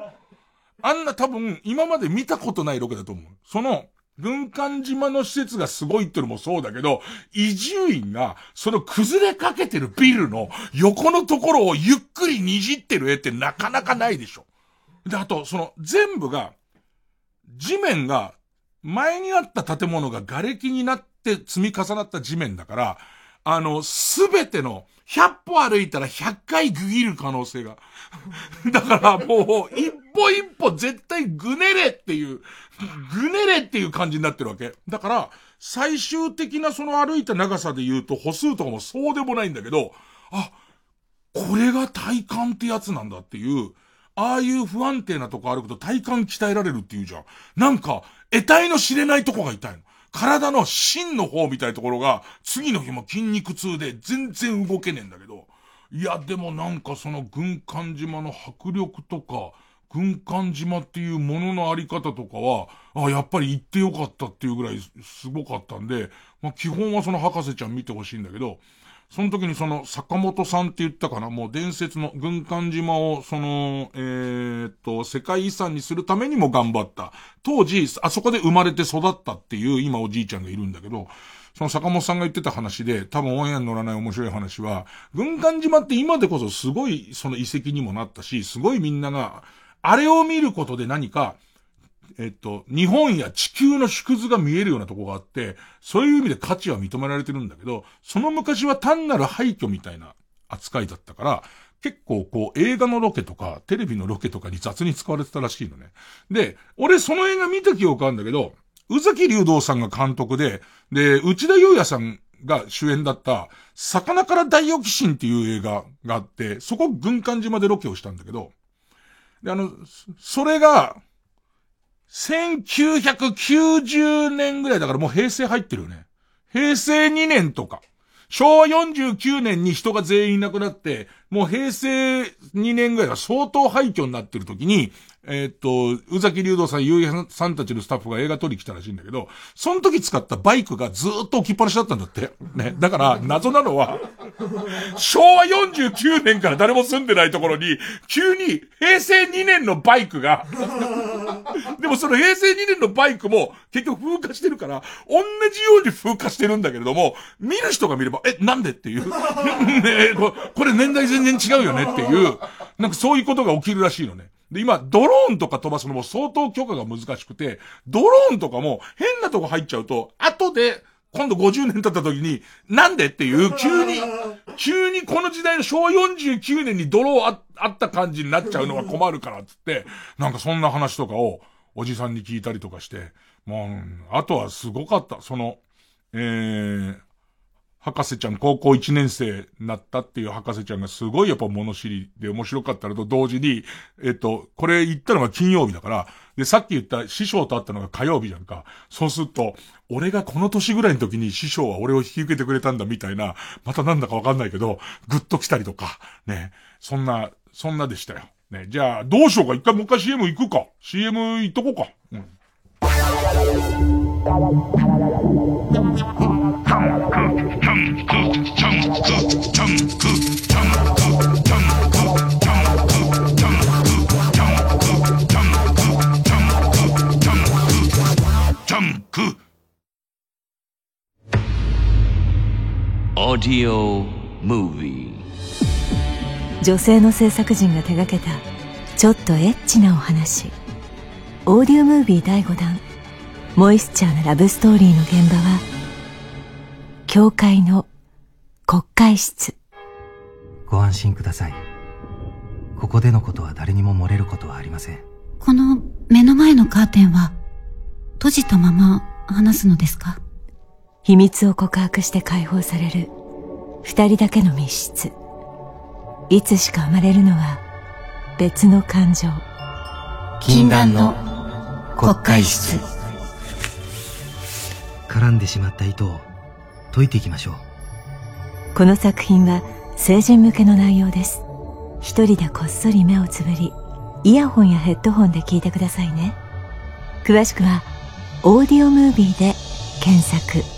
あんな多分今まで見たことないロケだと思う。その、軍艦島の施設がすごいってのもそうだけど、移住員が、その崩れかけてるビルの横のところをゆっくりにじってる絵ってなかなかないでしょ。で、あと、その全部が、地面が、前にあった建物が瓦礫になって積み重なった地面だから、あの、すべての、100歩歩いたら100回グギる可能性が。だからもう、一歩一歩絶対ぐねれっていう、ぐねれっていう感じになってるわけ。だから、最終的なその歩いた長さで言うと歩数とかもそうでもないんだけど、あ、これが体幹ってやつなんだっていう、ああいう不安定なとこ歩くと体幹鍛えられるっていうじゃん。なんか、得体の知れないとこが痛いの。体の芯の方みたいなところが、次の日も筋肉痛で全然動けねえんだけど、いや、でもなんかその軍艦島の迫力とか、軍艦島っていうもののあり方とかは、あ、やっぱり行ってよかったっていうぐらいすごかったんで、まあ基本はその博士ちゃん見てほしいんだけど、その時にその坂本さんって言ったかな、もう伝説の軍艦島をその、えー、っと、世界遺産にするためにも頑張った。当時、あそこで生まれて育ったっていう今おじいちゃんがいるんだけど、その坂本さんが言ってた話で、多分オンエアに乗らない面白い話は、軍艦島って今でこそすごいその遺跡にもなったし、すごいみんなが、あれを見ることで何か、えっと、日本や地球の縮図が見えるようなとこがあって、そういう意味で価値は認められてるんだけど、その昔は単なる廃墟みたいな扱いだったから、結構こう映画のロケとかテレビのロケとかに雑に使われてたらしいのね。で、俺その映画見た記憶あるんだけど、宇崎竜道さんが監督で、で、内田祐也さんが主演だった、魚から大オキシンっていう映画があって、そこ軍艦島でロケをしたんだけど、で、あの、それが、1990年ぐらいだからもう平成入ってるよね。平成2年とか。昭和49年に人が全員いなくなって、もう平成2年ぐらいが相当廃墟になってる時に、えーっと、宇崎竜道さん、ゆうやさんたちのスタッフが映画撮り来たらしいんだけど、その時使ったバイクがずっと置きっぱなしだったんだって。ね。だから、謎なのは、昭和49年から誰も住んでないところに、急に平成2年のバイクが、でもその平成2年のバイクも結局風化してるから、同じように風化してるんだけれども、見る人が見れば、え、なんでっていう。ねここれ年代全然違うよねっていう、なんかそういうことが起きるらしいのね。で、今、ドローンとか飛ばすのも相当許可が難しくて、ドローンとかも変なとこ入っちゃうと、後で、今度50年経った時に、なんでっていう、急に、急にこの時代の昭和49年にドローンああった感じになっちゃうのが困るからっつって、なんかそんな話とかを、おじさんに聞いたりとかして、もう、あとはすごかった。その、えー、博士ちゃん高校1年生になったっていう博士ちゃんがすごいやっぱ物知りで面白かったのと同時に、えっと、これ言ったのが金曜日だから、で、さっき言った師匠と会ったのが火曜日じゃんか。そうすると、俺がこの年ぐらいの時に師匠は俺を引き受けてくれたんだみたいな、またなんだかわかんないけど、ぐっと来たりとか、ね、そんな、そんなでしたよ。ね、じゃあ、どうしようか。一回もう一回 CM 行くか。CM 行っとこうか。うん。女性の制作陣が手掛けたちょっとエッチなお話。オーディオムービー第5弾。モイスチャーなラブストーリーの現場は教会の国会室。ご安心ください。ここでのことは誰にも漏れることはありません。この目の前のカーテンは閉じたまま話すのですか？秘密を告白して解放される二人だけの密室。いつしか生まれるのは別の感情。禁断の国会室。絡んでしまった糸を解いていきましょう。この作品は成人向けの内容です。一人でこっそり目をつぶりイヤホンやヘッドホンで聞いてくださいね。詳しくはオーディオムービーで検索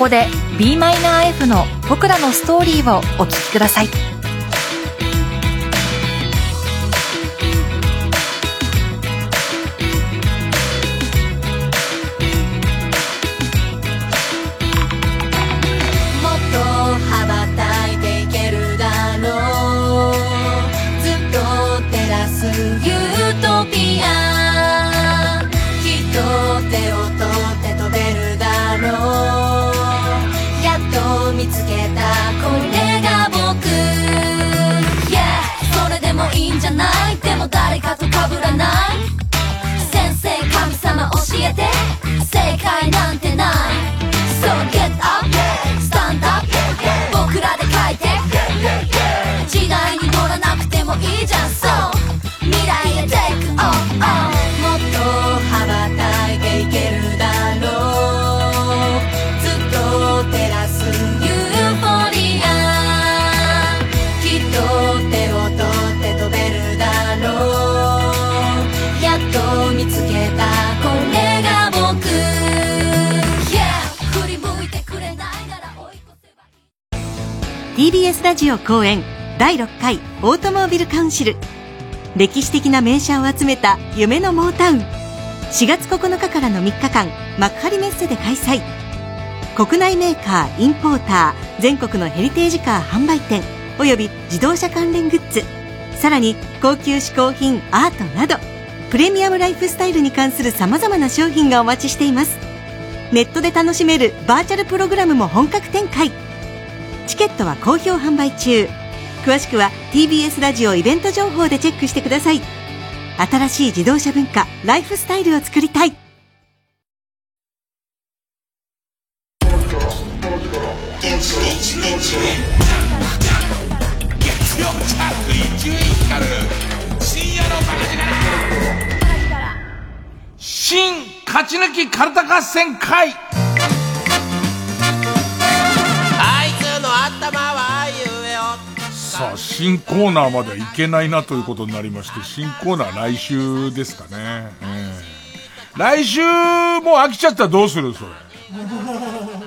ここで b マイナー F の僕らのストーリーをお聞きください。いいじゃんそう未来へ take off、もっと羽ばたいていけるだろうずっと照らすユーフォリアきっと手を取って飛べるだろうやっと見つけたこれが僕 Yeah 振り向いてくれないなら追い TBS ラジオ公演。第6回オートモービルカウンシル。歴史的な名車を集めた夢のモータウン。4月9日からの3日間幕張メッセで開催。国内メーカーインポーター全国のヘリテージカー販売店および自動車関連グッズ。さらに高級嗜好品アートなどプレミアムライフスタイルに関する様々な商品がお待ちしています。ネットで楽しめるバーチャルプログラムも本格展開。チケットは好評販売中。詳しくは TBS ラジオイベント情報でチェックしてください。新しい自動車文化ライフスタイルを作りたい。新勝ち抜きカルタ合戦会。新コーナーまではいけないなということになりまして、新コーナー来週ですかね。ええ来週もう飽きちゃったらどうするそれ？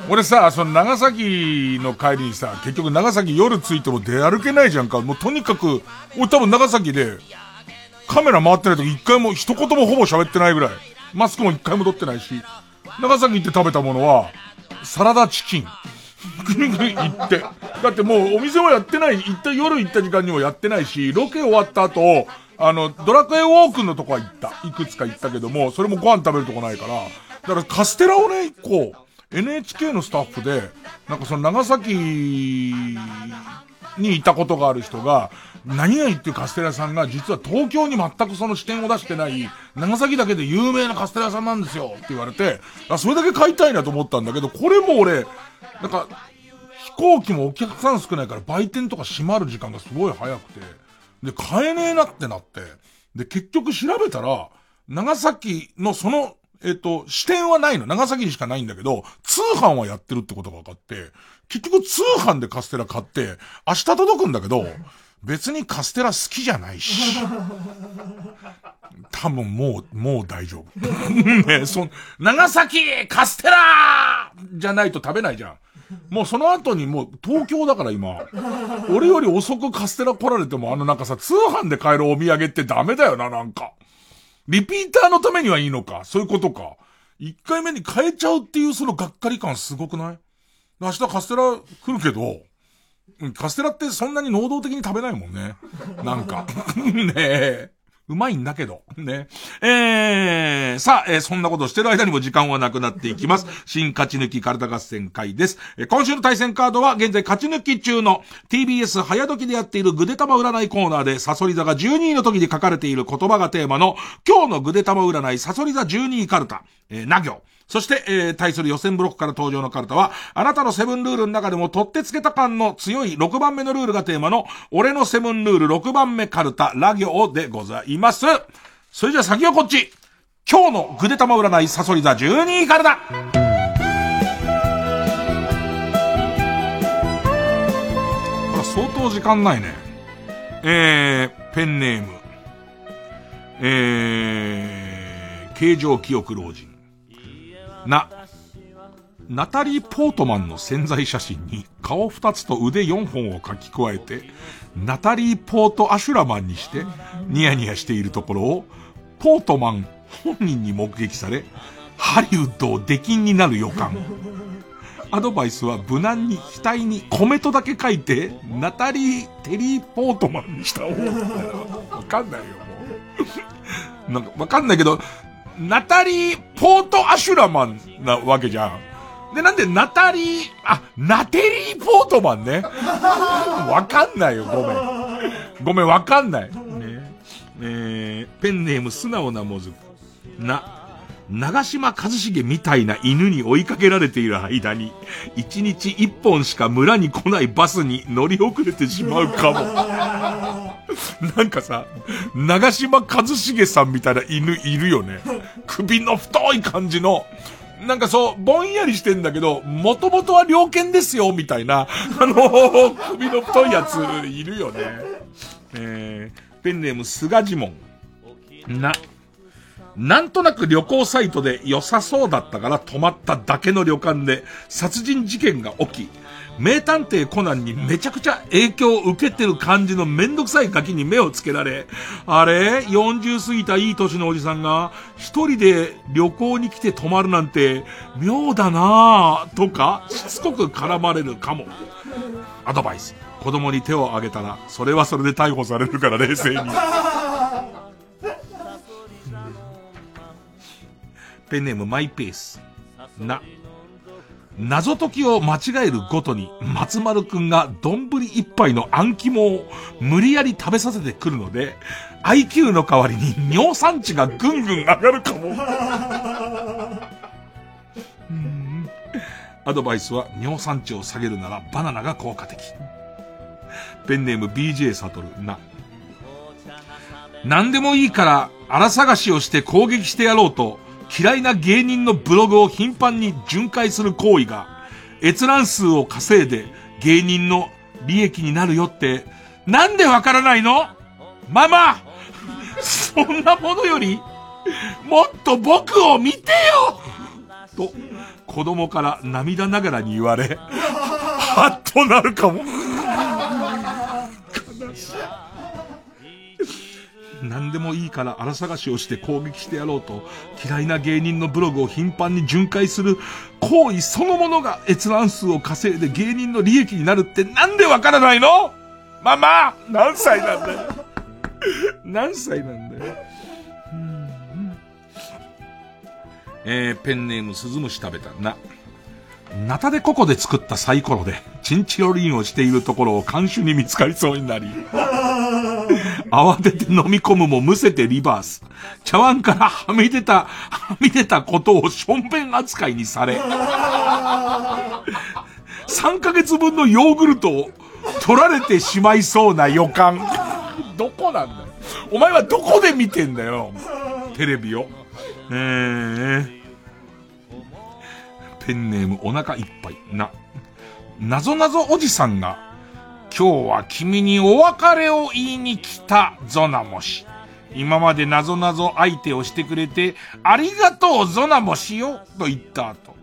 俺さ、その長崎の帰りにさ、結局長崎夜着いても出歩けないじゃんか。もうとにかく、俺多分長崎で、カメラ回ってない時一回も一言もほぼ喋ってないぐらい。マスクも一回も取ってないし。長崎行って食べたものは、サラダチキン。ぐるぐる行って。だってもうお店はやってない、行った夜行った時間にもやってないし、ロケ終わった後、あの、ドラクエウォークのとこは行った。いくつか行ったけども、それもご飯食べるとこないから。だからカステラをね、一個、NHK のスタッフで、なんかその長崎にいたことがある人が、何々っていうカステラさんが実は東京に全くその視点を出してない、長崎だけで有名なカステラさんなんですよって言われて、あ、それだけ買いたいなと思ったんだけど、これも俺、なんか、飛行機もお客さん少ないから売店とか閉まる時間がすごい早くて、で、買えねえなってなって、で、結局調べたら、長崎のその、えっ、と、支店はないの。長崎にしかないんだけど、通販はやってるってことが分かって、結局通販でカステラ買って、明日届くんだけど、別にカステラ好きじゃないし。多分もう、もう大丈夫。ねそ、長崎カステラじゃないと食べないじゃん。もうその後にもう東京だから今。俺より遅くカステラ来られてもあのなんかさ、通販で買えるお土産ってダメだよな、なんか。リピーターのためにはいいのか。そういうことか。一回目に変えちゃうっていうそのがっかり感すごくない？明日カステラ来るけど、カステラってそんなに能動的に食べないもんね。なんか。ねえ。うまいんだけど。ね。えー、さあ、えーそんなことをしてる間にも時間はなくなっていきます。新勝ち抜き体合戦会です。えー今週の対戦カードは現在勝ち抜き中の TBS 早時でやっているぐでたま占いコーナーでサソリ座が12位の時に書かれている言葉がテーマの今日のぐでたま占いサソリ座12位カルタ、えー、な行。そして、えー対する予選ブロックから登場のカルタは、あなたのセブンルールの中でも取ってつけた感の強い6番目のルールがテーマの、俺のセブンルール6番目カルタ、ラ行でございます。それじゃあ先はこっち。今日のぐでたま占いサソリ座12位カルタ。相当時間ないね。えー、ペンネーム。えー、形状記憶老人。な、ナタリー・ポートマンの潜在写真に顔二つと腕四本を書き加えて、ナタリー・ポート・アシュラマンにして、ニヤニヤしているところを、ポートマン本人に目撃され、ハリウッドを出禁になる予感。アドバイスは無難に額にコメントだけ書いて、ナタリー・テリー・ポートマンにした方が。わかんないよ、もう。なんかわかんないけど、ナタリー・ポート・アシュラマンなわけじゃん。で、なんでナタリー、あ、ナテリー・ポートマンね。わかんないよ、ごめん。ごめん、わかんない。ねえーペンネーム素直なもずく。な、長島一茂みたいな犬に追いかけられている間に、一日一本しか村に来ないバスに乗り遅れてしまうかも。なんかさ、長島一茂さんみたいな犬いるよね。首の太い感じの、なんかそう、ぼんやりしてんだけど、もともとは猟犬ですよ、みたいな、あの、首の太いやついるよね。えー、ペンネーム菅ジモン。な、なんとなく旅行サイトで良さそうだったから泊まっただけの旅館で殺人事件が起き、名探偵コナンにめちゃくちゃ影響を受けてる感じのめんどくさいガキに目をつけられ、あれ ?40 過ぎたいい年のおじさんが一人で旅行に来て泊まるなんて妙だなぁとかしつこく絡まれるかも。アドバイス。子供に手を挙げたら、それはそれで逮捕されるから冷静に。ペンネームマイペース。な。謎解きを間違えるごとに、松丸くんが丼一杯の暗肝を無理やり食べさせてくるので、IQ の代わりに尿酸値がぐんぐん上がるかも。アドバイスは尿酸値を下げるならバナナが効果的。ペンネーム BJ サトルな。何でもいいから荒探しをして攻撃してやろうと嫌いな芸人のブログを頻繁に巡回する行為が閲覧数を稼いで芸人の利益になるよってなんでわからないの？ママ そんなものよりもっと僕を見てよと子供から涙ながらに言われ、はっとなるかも。悲しい。何でもいいから荒探しをして攻撃してやろうと、嫌いな芸人のブログを頻繁に巡回する行為そのものが閲覧数を稼いで芸人の利益になるってなんでわからないの？ママ何歳なんだよ？何歳なんだよ？えー、ペンネームスズムシ食べたな。ナタデココで作ったサイコロで、チンチロリンをしているところを監修に見つかりそうになり、慌てて飲み込むもむせてリバース。茶碗からはみ出た、はみ出たことをしょんべん扱いにされ、3ヶ月分のヨーグルトを取られてしまいそうな予感。どこなんだよ。お前はどこで見てんだよ。テレビを。えー、ペンネームお腹いっぱいな。なぞなぞおじさんが、今日は君にお別れを言いに来たゾナモシ。今までなぞなぞ相手をしてくれて、ありがとうゾナモシよ、と言った後。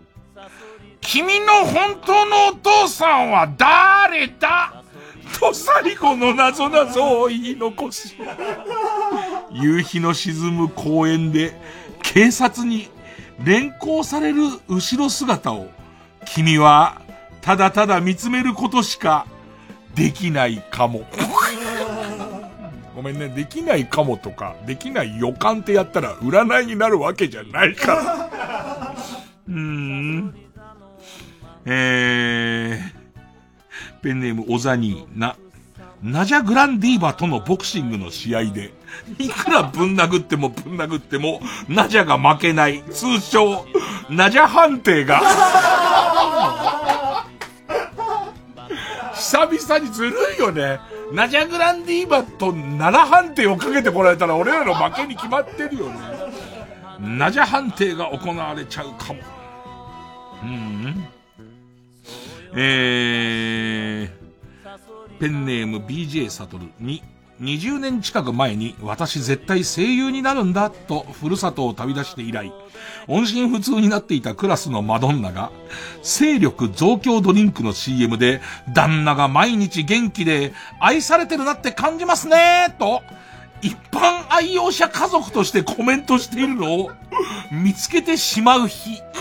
君の本当のお父さんは誰だ？と最後のなぞなぞを言い残し。夕日の沈む公園で、警察に連行される後ろ姿を、君はただただ見つめることしかできないかも。ごめんね、できないかもとか、できない予感ってやったら占いになるわけじゃないから。うーん。えー、ペンネームオザニーな。ナジャ・グランディーバとのボクシングの試合で、いくらぶん殴ってもぶん殴っても、ナジャが負けない、通称、ナジャ判定が、久々にずるいよね。ナジャ・グランディーバと7判定をかけてこられたら俺らの負けに決まってるよね。ナジャ判定が行われちゃうかも。うん。えー、ペンネーム BJ サトルに、20年近く前に私絶対声優になるんだとふるさとを旅立して以来、音信不通になっていたクラスのマドンナが、勢力増強ドリンクの CM で、旦那が毎日元気で愛されてるなって感じますねと、一般愛用者家族としてコメントしているのを見つけてしまう日。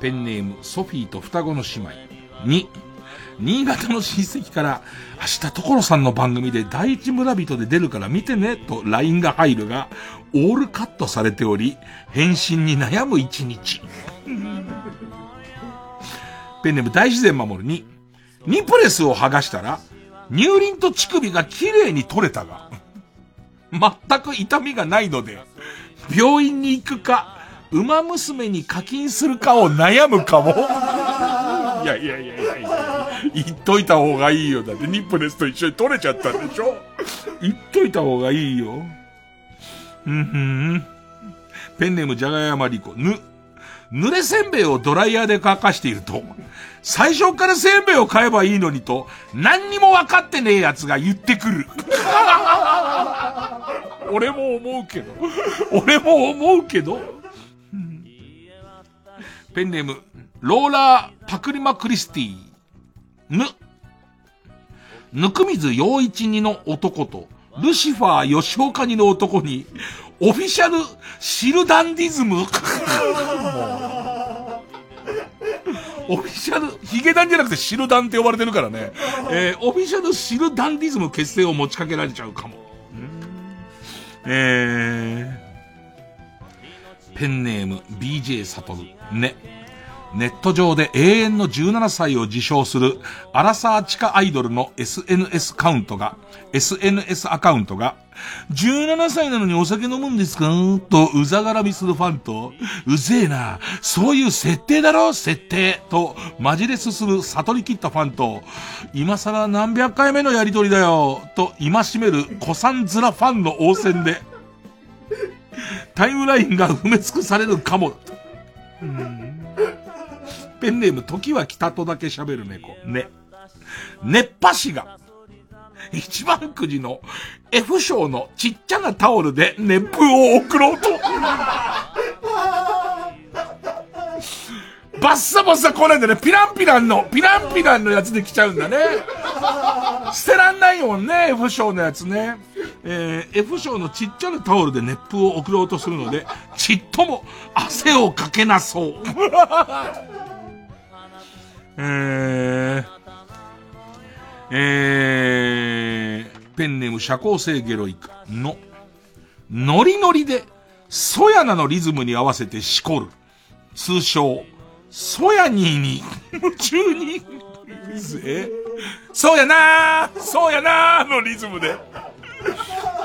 ペンネームソフィーと双子の姉妹に、新潟の親戚から、明日所さんの番組で第一村人で出るから見てね、と LINE が入るが、オールカットされており、返信に悩む一日。ペンネーム大自然守るに、ニプレスを剥がしたら、乳輪と乳首が綺麗に取れたが、全く痛みがないので、病院に行くか、馬娘に課金するかを悩むかも。いやいやいやいやいや、言っといた方がいいよ。だってニップレスと一緒に取れちゃったんでしょ？言っといた方がいいよ。うんふん。ペンネームじゃがやまりこ、ぬ、濡れせんべいをドライヤーで乾かしていると、最初からせんべいを買えばいいのにと、何にも分かってねえ奴が言ってくる。俺も思うけど。俺も思うけど。ペンネーム、ローラー・パクリマ・クリスティ。ぬ。ぬくみず陽一二の男と、ルシファー吉岡二の男に、オフィシャルシルダンディズム？オフィシャル、ヒゲダンじゃなくてシルダンって呼ばれてるからね。えー、オフィシャルシルダンディズム結成を持ちかけられちゃうかも。えー、ペンネーム BJ サトル。ね。ネット上で永遠の17歳を自称するアラサー地下アイドルの SNS カウントが、SNS アカウントが、17歳なのにお酒飲むんですか？とうざがらみするファンと、うぜえな、そういう設定だろ？設定とマジレスする悟り切ったファンと、今更何百回目のやりとりだよ？と今しめる古参面ファンの応戦で、タイムラインが埋め尽くされるかも。ペンネーム、時は北とだけ喋る猫。ね。熱波師が、一番くじの F 賞のちっちゃなタオルで熱風を送ろうと。バッサバサ来ないんだね。ピランピランの、ピランピランのやつで来ちゃうんだね。捨てらんないもんね、F 賞のやつね。えー、F 賞のちっちゃなタオルで熱風を送ろうとするので、ちっとも汗をかけなそう。えー、えー、ペンネーム社交性ゲロイクの、ノリノリで、ソヤナのリズムに合わせてしこる。通称、ソヤニーに 夢中に、え？そうやなーそうやなーのリズムで、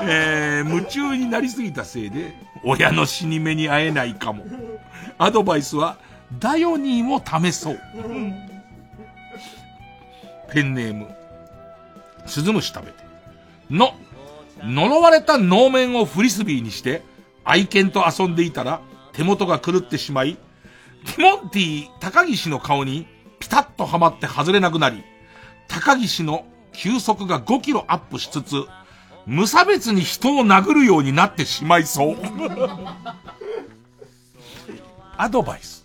えー、夢中になりすぎたせいで、親の死に目に会えないかも。アドバイスは、ダヨニーも試そう。ペンネーム、スズムシ食べて。の、呪われた能面をフリスビーにして、愛犬と遊んでいたら、手元が狂ってしまい、ティモンティ高岸の顔にピタッとはまって外れなくなり、高岸の球速が5キロアップしつつ、無差別に人を殴るようになってしまいそう。アドバイス。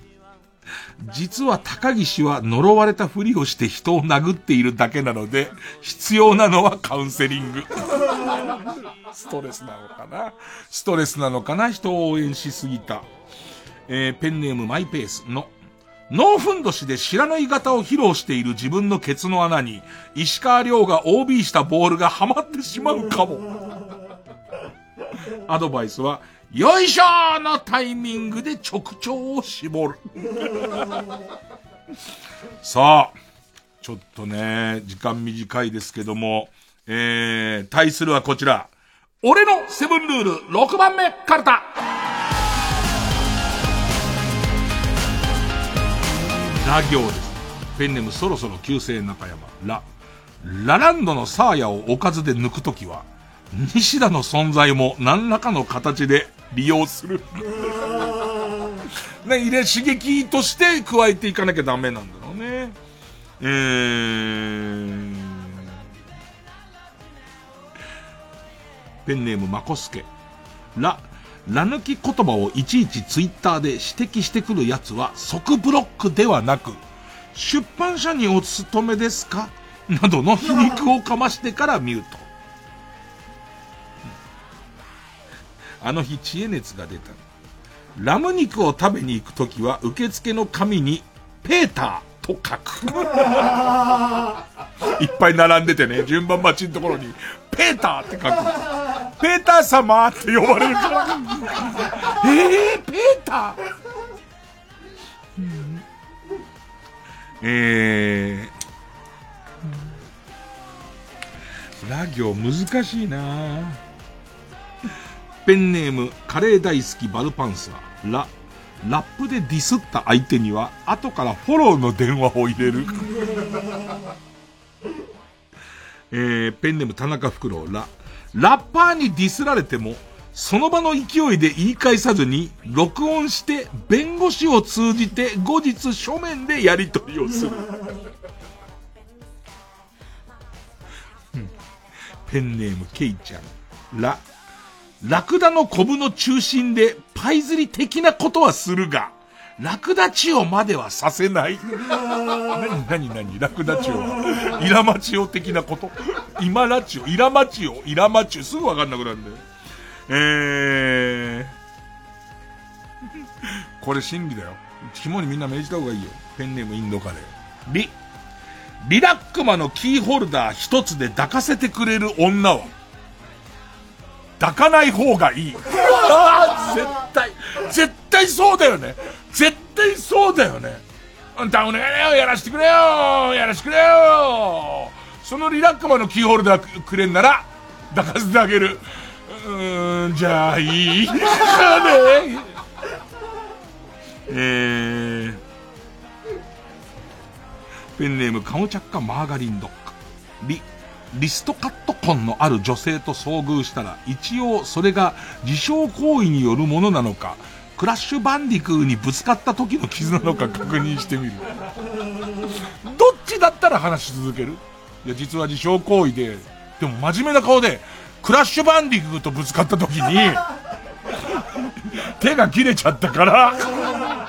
実は高岸は呪われたふりをして人を殴っているだけなので、必要なのはカウンセリング。ストレスなのかな？ストレスなのかな？人を応援しすぎた。えー、ペンネームマイペースの、ノーフンドシで知らない型を披露している自分のケツの穴に、石川亮が OB したボールがはまってしまうかも。アドバイスは、よいしょーのタイミングで直腸を絞る。さあ、ちょっとね、時間短いですけども、えー、対するはこちら。俺のセブンルール6番目カルタ。ラ行です。ペンネームそろそろ旧姓中山。ラ。ラランドのサーヤをおかずで抜くときは、西田の存在も何らかの形で利用する。ね、入れ刺激として加えていかなきゃダメなんだろうね。えー、ペンネームまこすけ。ら、ら抜き言葉をいちいちツイッターで指摘してくるやつは即ブロックではなく、出版社にお勤めですか？などの皮肉をかましてからミュート。あの日知恵熱が出た。ラム肉を食べに行くときは受付の紙にペーターと書く。いっぱい並んでてね、順番待ちのところにペーターって書く。ペーター様って呼ばれるから。えー、ペーター、うん、えー、ラ行難しいなペンネーム、カレー大好きバルパンサー、ラ、ラップでディスった相手には、後からフォローの電話を入れる。えー、ペンネーム田中フクロウ、ラ、ラッパーにディスられても、その場の勢いで言い返さずに、録音して、弁護士を通じて、後日書面でやり取りをする。ペンネームケイちゃん、ラ、ラクダのコブの中心でパイ釣り的なことはするが、ラクダ千代まではさせない。何何何？ラクダ千代は？イラマチオ的なこと？今ラチオ、イラマチオ、イラマチオ、すぐわかんなくなるんだよ。えー。これ真理だよ。肝にみんな命じた方がいいよ。ペンネームインドカレー。リ。リラックマのキーホルダー一つで抱かせてくれる女は、抱かない方がいい。ああ、絶対、絶対そうだよね。絶対そうだよね。あんたお願いだよ、やらしてくれよ、やらしてくれよ。そのリラックマのキーホルダーくれんなら、抱かせてあげる。うーん、じゃあいいかね。えー、ペンネームカムチャッカマーガリンドッグ。リ、リストカット痕のある女性と遭遇したら、一応それが自傷行為によるものなのか、クラッシュバンディクーにぶつかった時の傷なのか確認してみる。どっちだったら話し続ける？いや、実は自傷行為で、でも真面目な顔で、クラッシュバンディクーとぶつかった時に、手が切れちゃったから、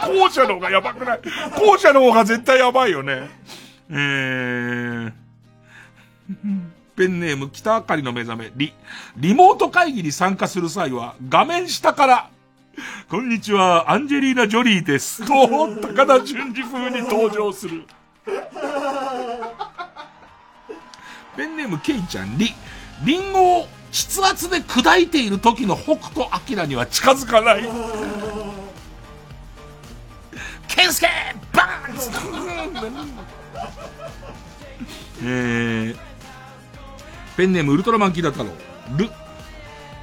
後者の方がやばくない？後者の方が絶対やばいよね。えー、ペンネーム北あかりの目覚め、リ、リモート会議に参加する際は、画面下から、こんにちは、アンジェリーナ・ジョリーです。と、高田純次風に登場する。ペンネームケイちゃん、リ、リンゴを筆圧で砕いている時の北斗晶には近づかない。ケンスケバーンえー、ペンネームウルトラマンキーダ太郎。ル、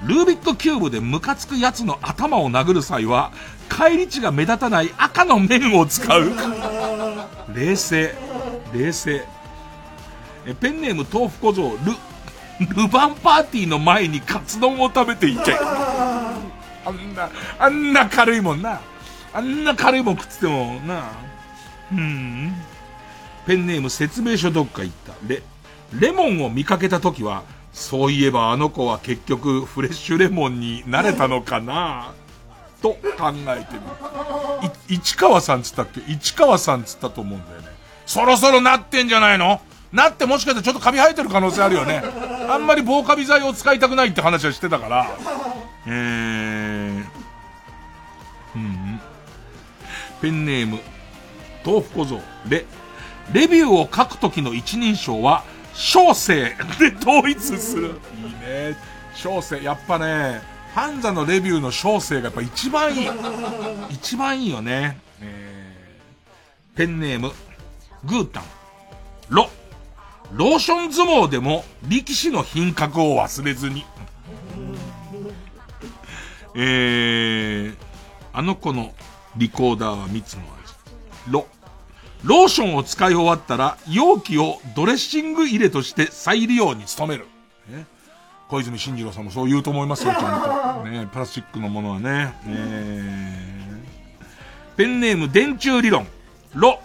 ルービックキューブでムカつくやつの頭を殴る際は、返り値が目立たない赤の面を使う。冷静。冷静。え、ペンネーム豆腐小僧、ル、ルバンパーティーの前にカツ丼を食べていけ。あんな、あんな軽いもんな。あんな軽いもん食ってても、な。うん。ペンネーム説明書どっか行った。レ、レモンを見かけた時は、そういえばあの子は結局フレッシュレモンになれたのかなと考えてみる。市川さんつったっけ？市川さんつったと思うんだよね。そろそろなってんじゃないの？なってもしかしたらちょっとカビ生えてる可能性あるよね。あんまり防カビ剤を使いたくないって話はしてたから。えー、うん。ペンネーム、豆腐小僧、レ、レビューを書くときの一人称は、小生で統一する。いいね。小生、やっぱね、ファンザのレビューの小生がやっぱ一番いい。一番いいよね。えー、ペンネーム、グータン、ロ、ローション相撲でも力士の品格を忘れずに。えー、あの子のリコーダーは蜜の味。ロ、ローションを使い終わったら、容器をドレッシング入れとして再利用に努める。ね、小泉進次郎さんもそう言うと思いますよ、ちゃんと。ね、プラスチックのものはね。えー、ペンネーム電柱理論。ロ、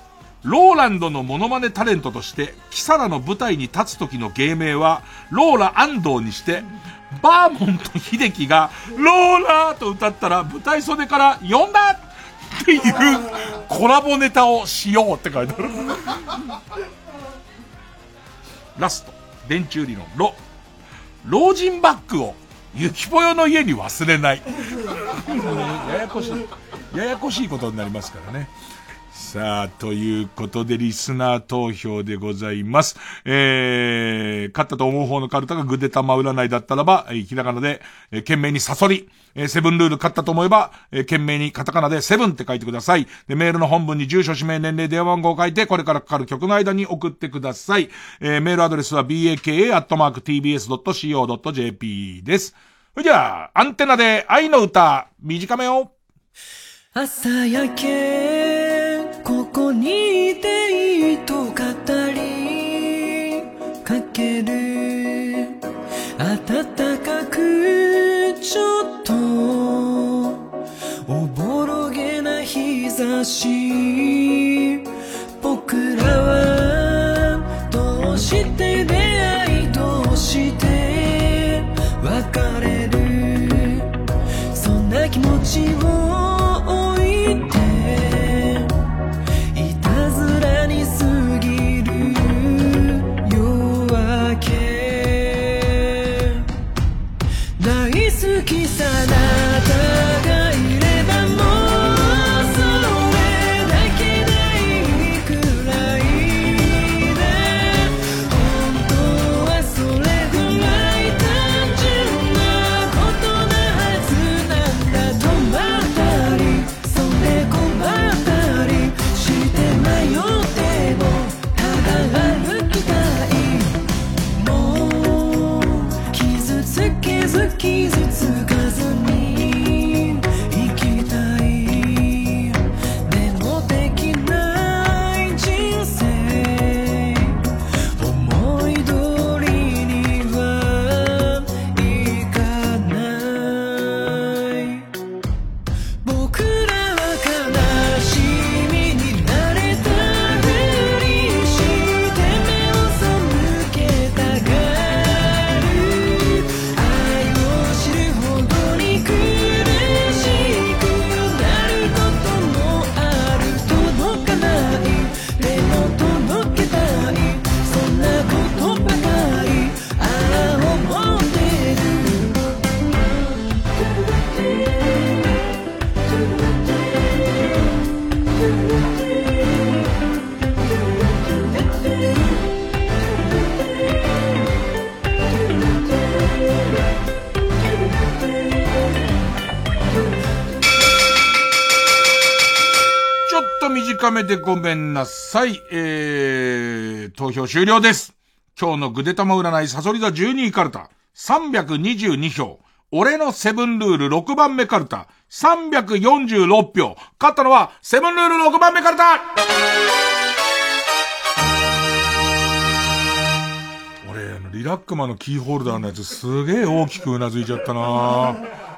ローランドのモノマネタレントとして、キサラの舞台に立つ時の芸名は、ローラ安藤にして、バーモント秀樹が、ローラーと歌ったら、舞台袖から、呼んだっていうコラボネタをしようって書いてある。ラスト、電柱理論、ロ、老人バッグを、ゆきぽよの家に忘れない。ややこしい、ややこしいことになりますからね。さあ、ということで、リスナー投票でございます。えー、勝ったと思う方のカルタがグデタマ占いだったらば、えー、ひらがなで、えー、懸命にサソリ、えー、セブンルール勝ったと思えば、えー、懸命にカタカナでセブンって書いてください。で、メールの本文に住所、氏名、年齢、電話番号を書いて、これからかかる曲の間に送ってください。えー、メールアドレスは baka.tbs.co.jp です。それじゃあ、アンテナで愛の歌、短めを。朝焼けここにいていいと語りかける。暖かくちょっとおぼろげな日差し。僕らはどうして出会いどうして別れる。そんな気持ちをめでごめんなさい。えー、投票終了です。今日のぐでたま占いサソリ座12位カルタ、322票。俺のセブンルール6番目カルタ、346票。勝ったのは、セブンルール6番目カルタ俺、リラックマのキーホルダーのやつすげえ大きくうなずいちゃったな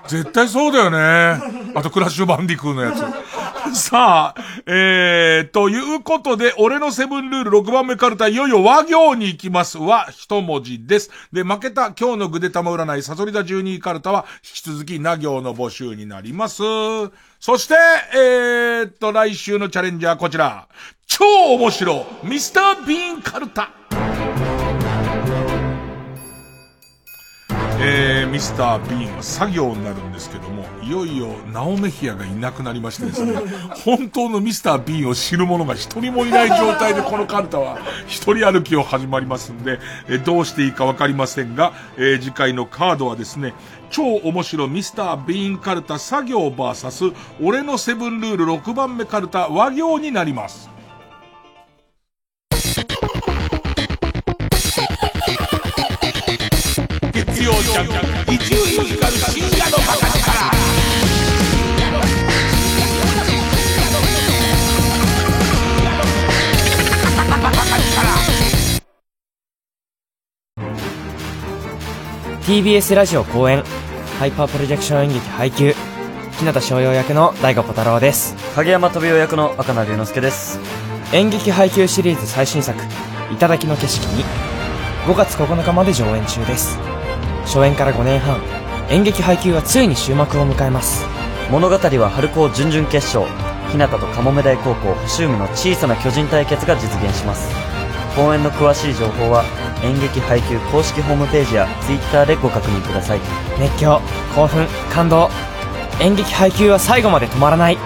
絶対そうだよね。あと、クラッシュバンディクーのやつ。さあ、えー、ということで、俺のセブンルール6番目カルタ、いよいよ和行に行きますは、一文字です。で、負けた今日のぐでたま占い、サソリダ12カルタは、引き続き、な行の募集になります。そして、えー、と、来週のチャレンジャーこちら。超面白、ミスター・ビーンカルタ。えー、ミスター・ビーンは作業になるんですけども、いよいよ、ナオメヒアがいなくなりましてですね、本当のミスター・ビーンを知る者が一人もいない状態でこのカルタは一人歩きを始まりますんで、えーどうしていいかわかりませんが、えー次回のカードはですね、超面白ミスター・ビーンカルタ作業 VS 俺のセブンルール6番目カルタ和行になります。曜ジャンク伊集院光深夜のバカ力ー TBS ラジオ公演ハイパープロジェクション演劇配給日向翔陽役の大悟小太郎です。影山飛雄役の赤名龍之介です。演劇配給シリーズ最新作「頂きの景色」に5月9日まで上演中です初演から5年半。演劇配給はついに終幕を迎えます。物語は春高準々決勝。日向とカモメ大高校星海の小さな巨人対決が実現します。公演の詳しい情報は演劇配給公式ホームページや Twitter でご確認ください。熱狂興奮感動。演劇配給は最後まで止まらない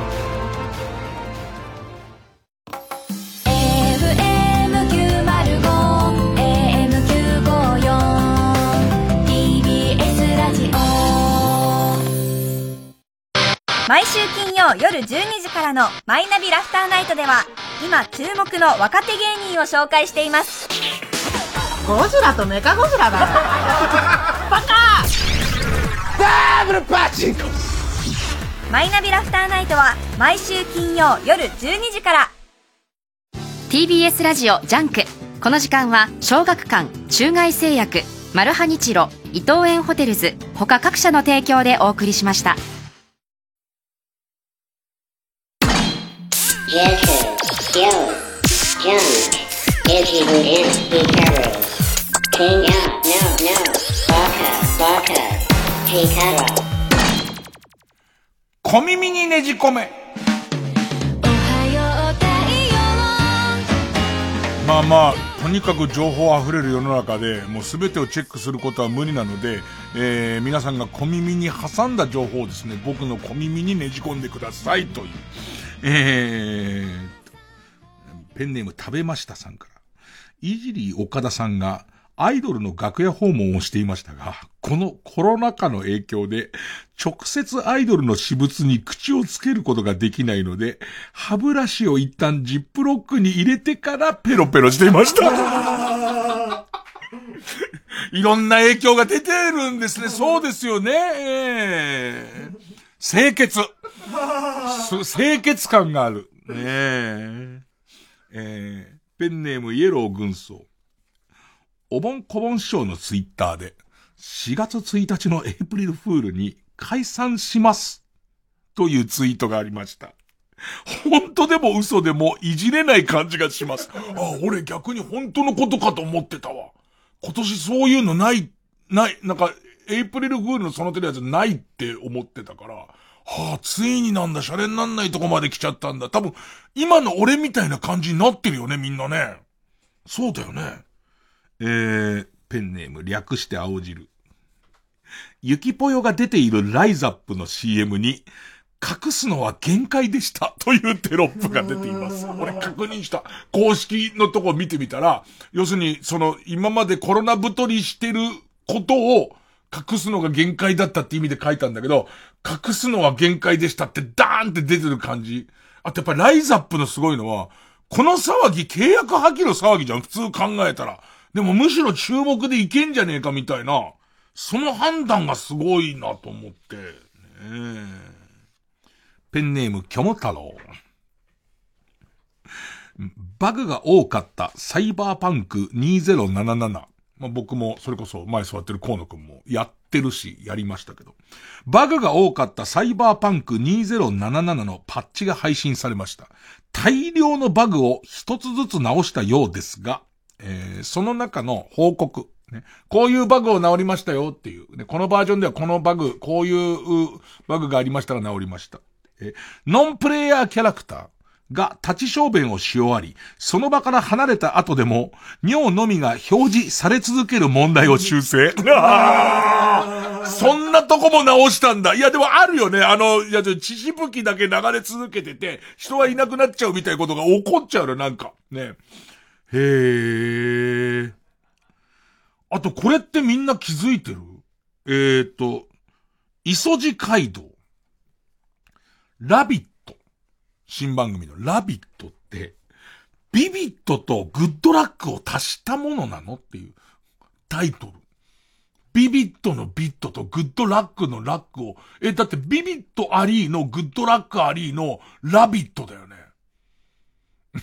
曜夜12時からの「マイナビラフターナイト」では今注目の若手芸人を紹介しています。ゴジラとメカゴジラだ バカダブルパチンコ。マイナビラフターナイトは毎週金曜夜12時から。TBS ラジオ JUNK。この時間は小学館中外製薬マルハニチロ伊藤園ホテルズ他各社の提供でお送りしました小耳にねじ込め。まあまあ、とにかく情報あふれる世の中で、もうすべてをチェックすることは無理なので、えー、皆さんが小耳に挟んだ情報をですね、僕の小耳にねじ込んでくださいという。えー、ペンネーム食べましたさんから。いじり岡田さんが、アイドルの楽屋訪問をしていましたが、このコロナ禍の影響で、直接アイドルの私物に口をつけることができないので、歯ブラシを一旦ジップロックに入れてからペロペロしていました。いろんな影響が出てるんですね。そうですよね。清潔。す清潔感がある。ねえ。えーペンネームイエロー軍曹。お盆小盆師匠のツイッターで、4月1日のエイプリルフールに解散します。というツイートがありました。本当でも嘘でもいじれない感じがします。あ、俺逆に本当のことかと思ってたわ。今年そういうのない、ない、なんか、エイプリルフールのその手のやつないって思ってたから、はあ、ついになんだ、シャレになんないとこまで来ちゃったんだ。多分、今の俺みたいな感じになってるよね、みんなね。そうだよね。えー、ペンネーム略して青汁。ゆきぽよが出ているライザップの CM に、隠すのは限界でした というテロップが出ています。俺確認した。公式のとこ見てみたら、要するに、その、今までコロナ太りしてることを隠すのが限界だったって意味で書いたんだけど、隠すのは限界でしたってダーンって出てる感じ。あとやっぱライズアップのすごいのは、この騒ぎ、契約破棄の騒ぎじゃん、普通考えたら。でもむしろ注目でいけんじゃねえかみたいな、その判断がすごいなと思って。ねペンネーム、キョモ太郎。バグが多かったサイバーパンク2077。まあ、僕も、それこそ前座ってる河野くんもやってるし、やりましたけど。バグが多かったサイバーパンク2077のパッチが配信されました。大量のバグを一つずつ直したようですが、えーその中の報告、ね。こういうバグを直りましたよっていう。ね、このバージョンではこのバグ、こういうバグがありましたら直りました。えノンプレイヤーキャラクターが立ち小便をし終わり、その場から離れた後でも、尿のみが表示され続ける問題を修正。そんなとこも直したんだ。いや、でもあるよね。あの、いや、血しぶきだけ流れ続けてて、人はいなくなっちゃうみたいなことが起こっちゃうの、なんか。ね。へー。あと、これってみんな気づいてる？えーと、磯路街道。ラビット。新番組のラビットって、ビビットとグッドラックを足したものなのっていうタイトル。ビビットのビットとグッドラックのラックを、え、だってビビットありのグッドラックありのラビットだよね。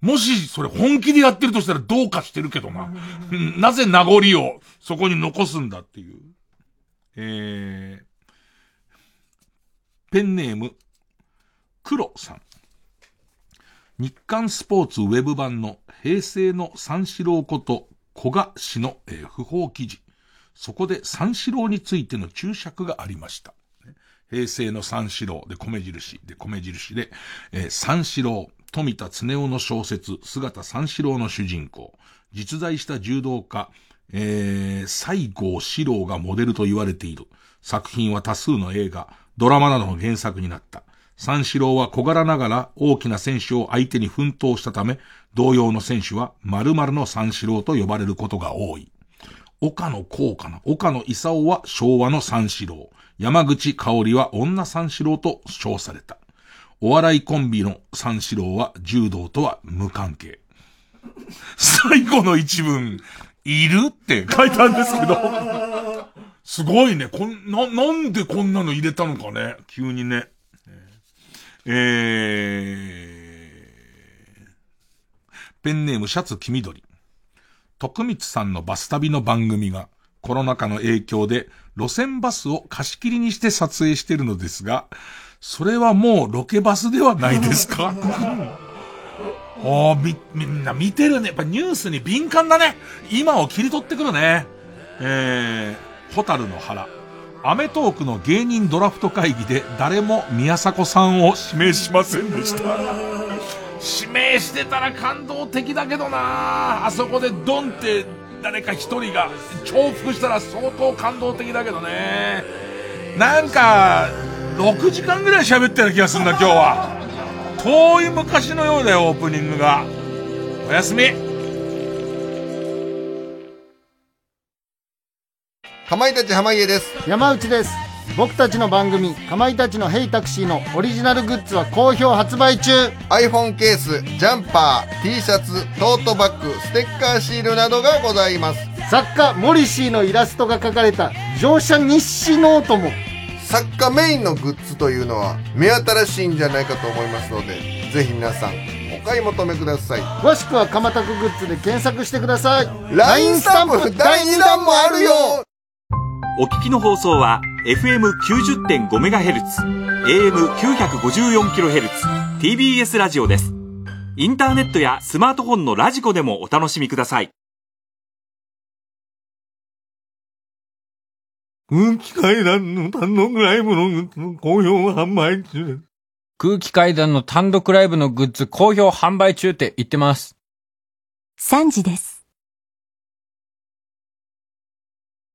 もしそれ本気でやってるとしたらどうかしてるけどな。うんなぜ名残をそこに残すんだっていう。えー、ペンネーム、黒さん。日刊スポーツウェブ版の平成の三四郎こと小賀氏の、えー不法記事。そこで三四郎についての注釈がありました。平成の三四郎で米印で米印で、えー三四郎、富田恒夫の小説、姿三四郎の主人公、実在した柔道家、えー、西郷四郎がモデルと言われている。作品は多数の映画、ドラマなどの原作になった。三四郎は小柄ながら大きな選手を相手に奮闘したため、同様の選手は〇〇の三四郎と呼ばれることが多い。岡野幸かな岡野勲は昭和の三四郎。山口香織は女三四郎と称された。お笑いコンビの三四郎は柔道とは無関係。最後の一文、いるって書いたんですけど。すごいね。こん、な、なんでこんなの入れたのかね。急にね。えー、ペンネームシャツ黄緑。徳光さんのバス旅の番組がコロナ禍の影響で路線バスを貸し切りにして撮影してるのですが、それはもうロケバスではないですか？ああ、み、みんな見てるね。やっぱニュースに敏感だね。今を切り取ってくるね。えー、ホタルの腹。アメトークの芸人ドラフト会議で誰も宮迫さんを指名しませんでした。指名してたら感動的だけどなあそこでドンって誰か一人が重複したら相当感動的だけどね。なんか、6時間ぐらい喋ったような気がするんだ今日は。遠い昔のようだよ、オープニングが。おやすみ。かまいたち濱家です。山内です。僕たちの番組、かまいたちのヘイタクシーのオリジナルグッズは好評発売中 iPhone ケース、ジャンパー、T シャツ、トートバッグ、ステッカーシールなどがございます。作家、モリシーのイラストが描かれた乗車日誌ノートも。作家メインのグッズというのは目新しいんじゃないかと思いますので、ぜひ皆さんお買い求めください。詳しくはかまたくグッズで検索してください。LINE スタンプ第2弾もあるよお聞きの放送は FM90.5MHz、AM954kHz、TBS ラジオです。インターネットやスマートフォンのラジコでもお楽しみください。空気階段の単独ライブのグッズの好評販売中です。空気階段の単独ライブのグッズ好評販売中って言ってます。3時です。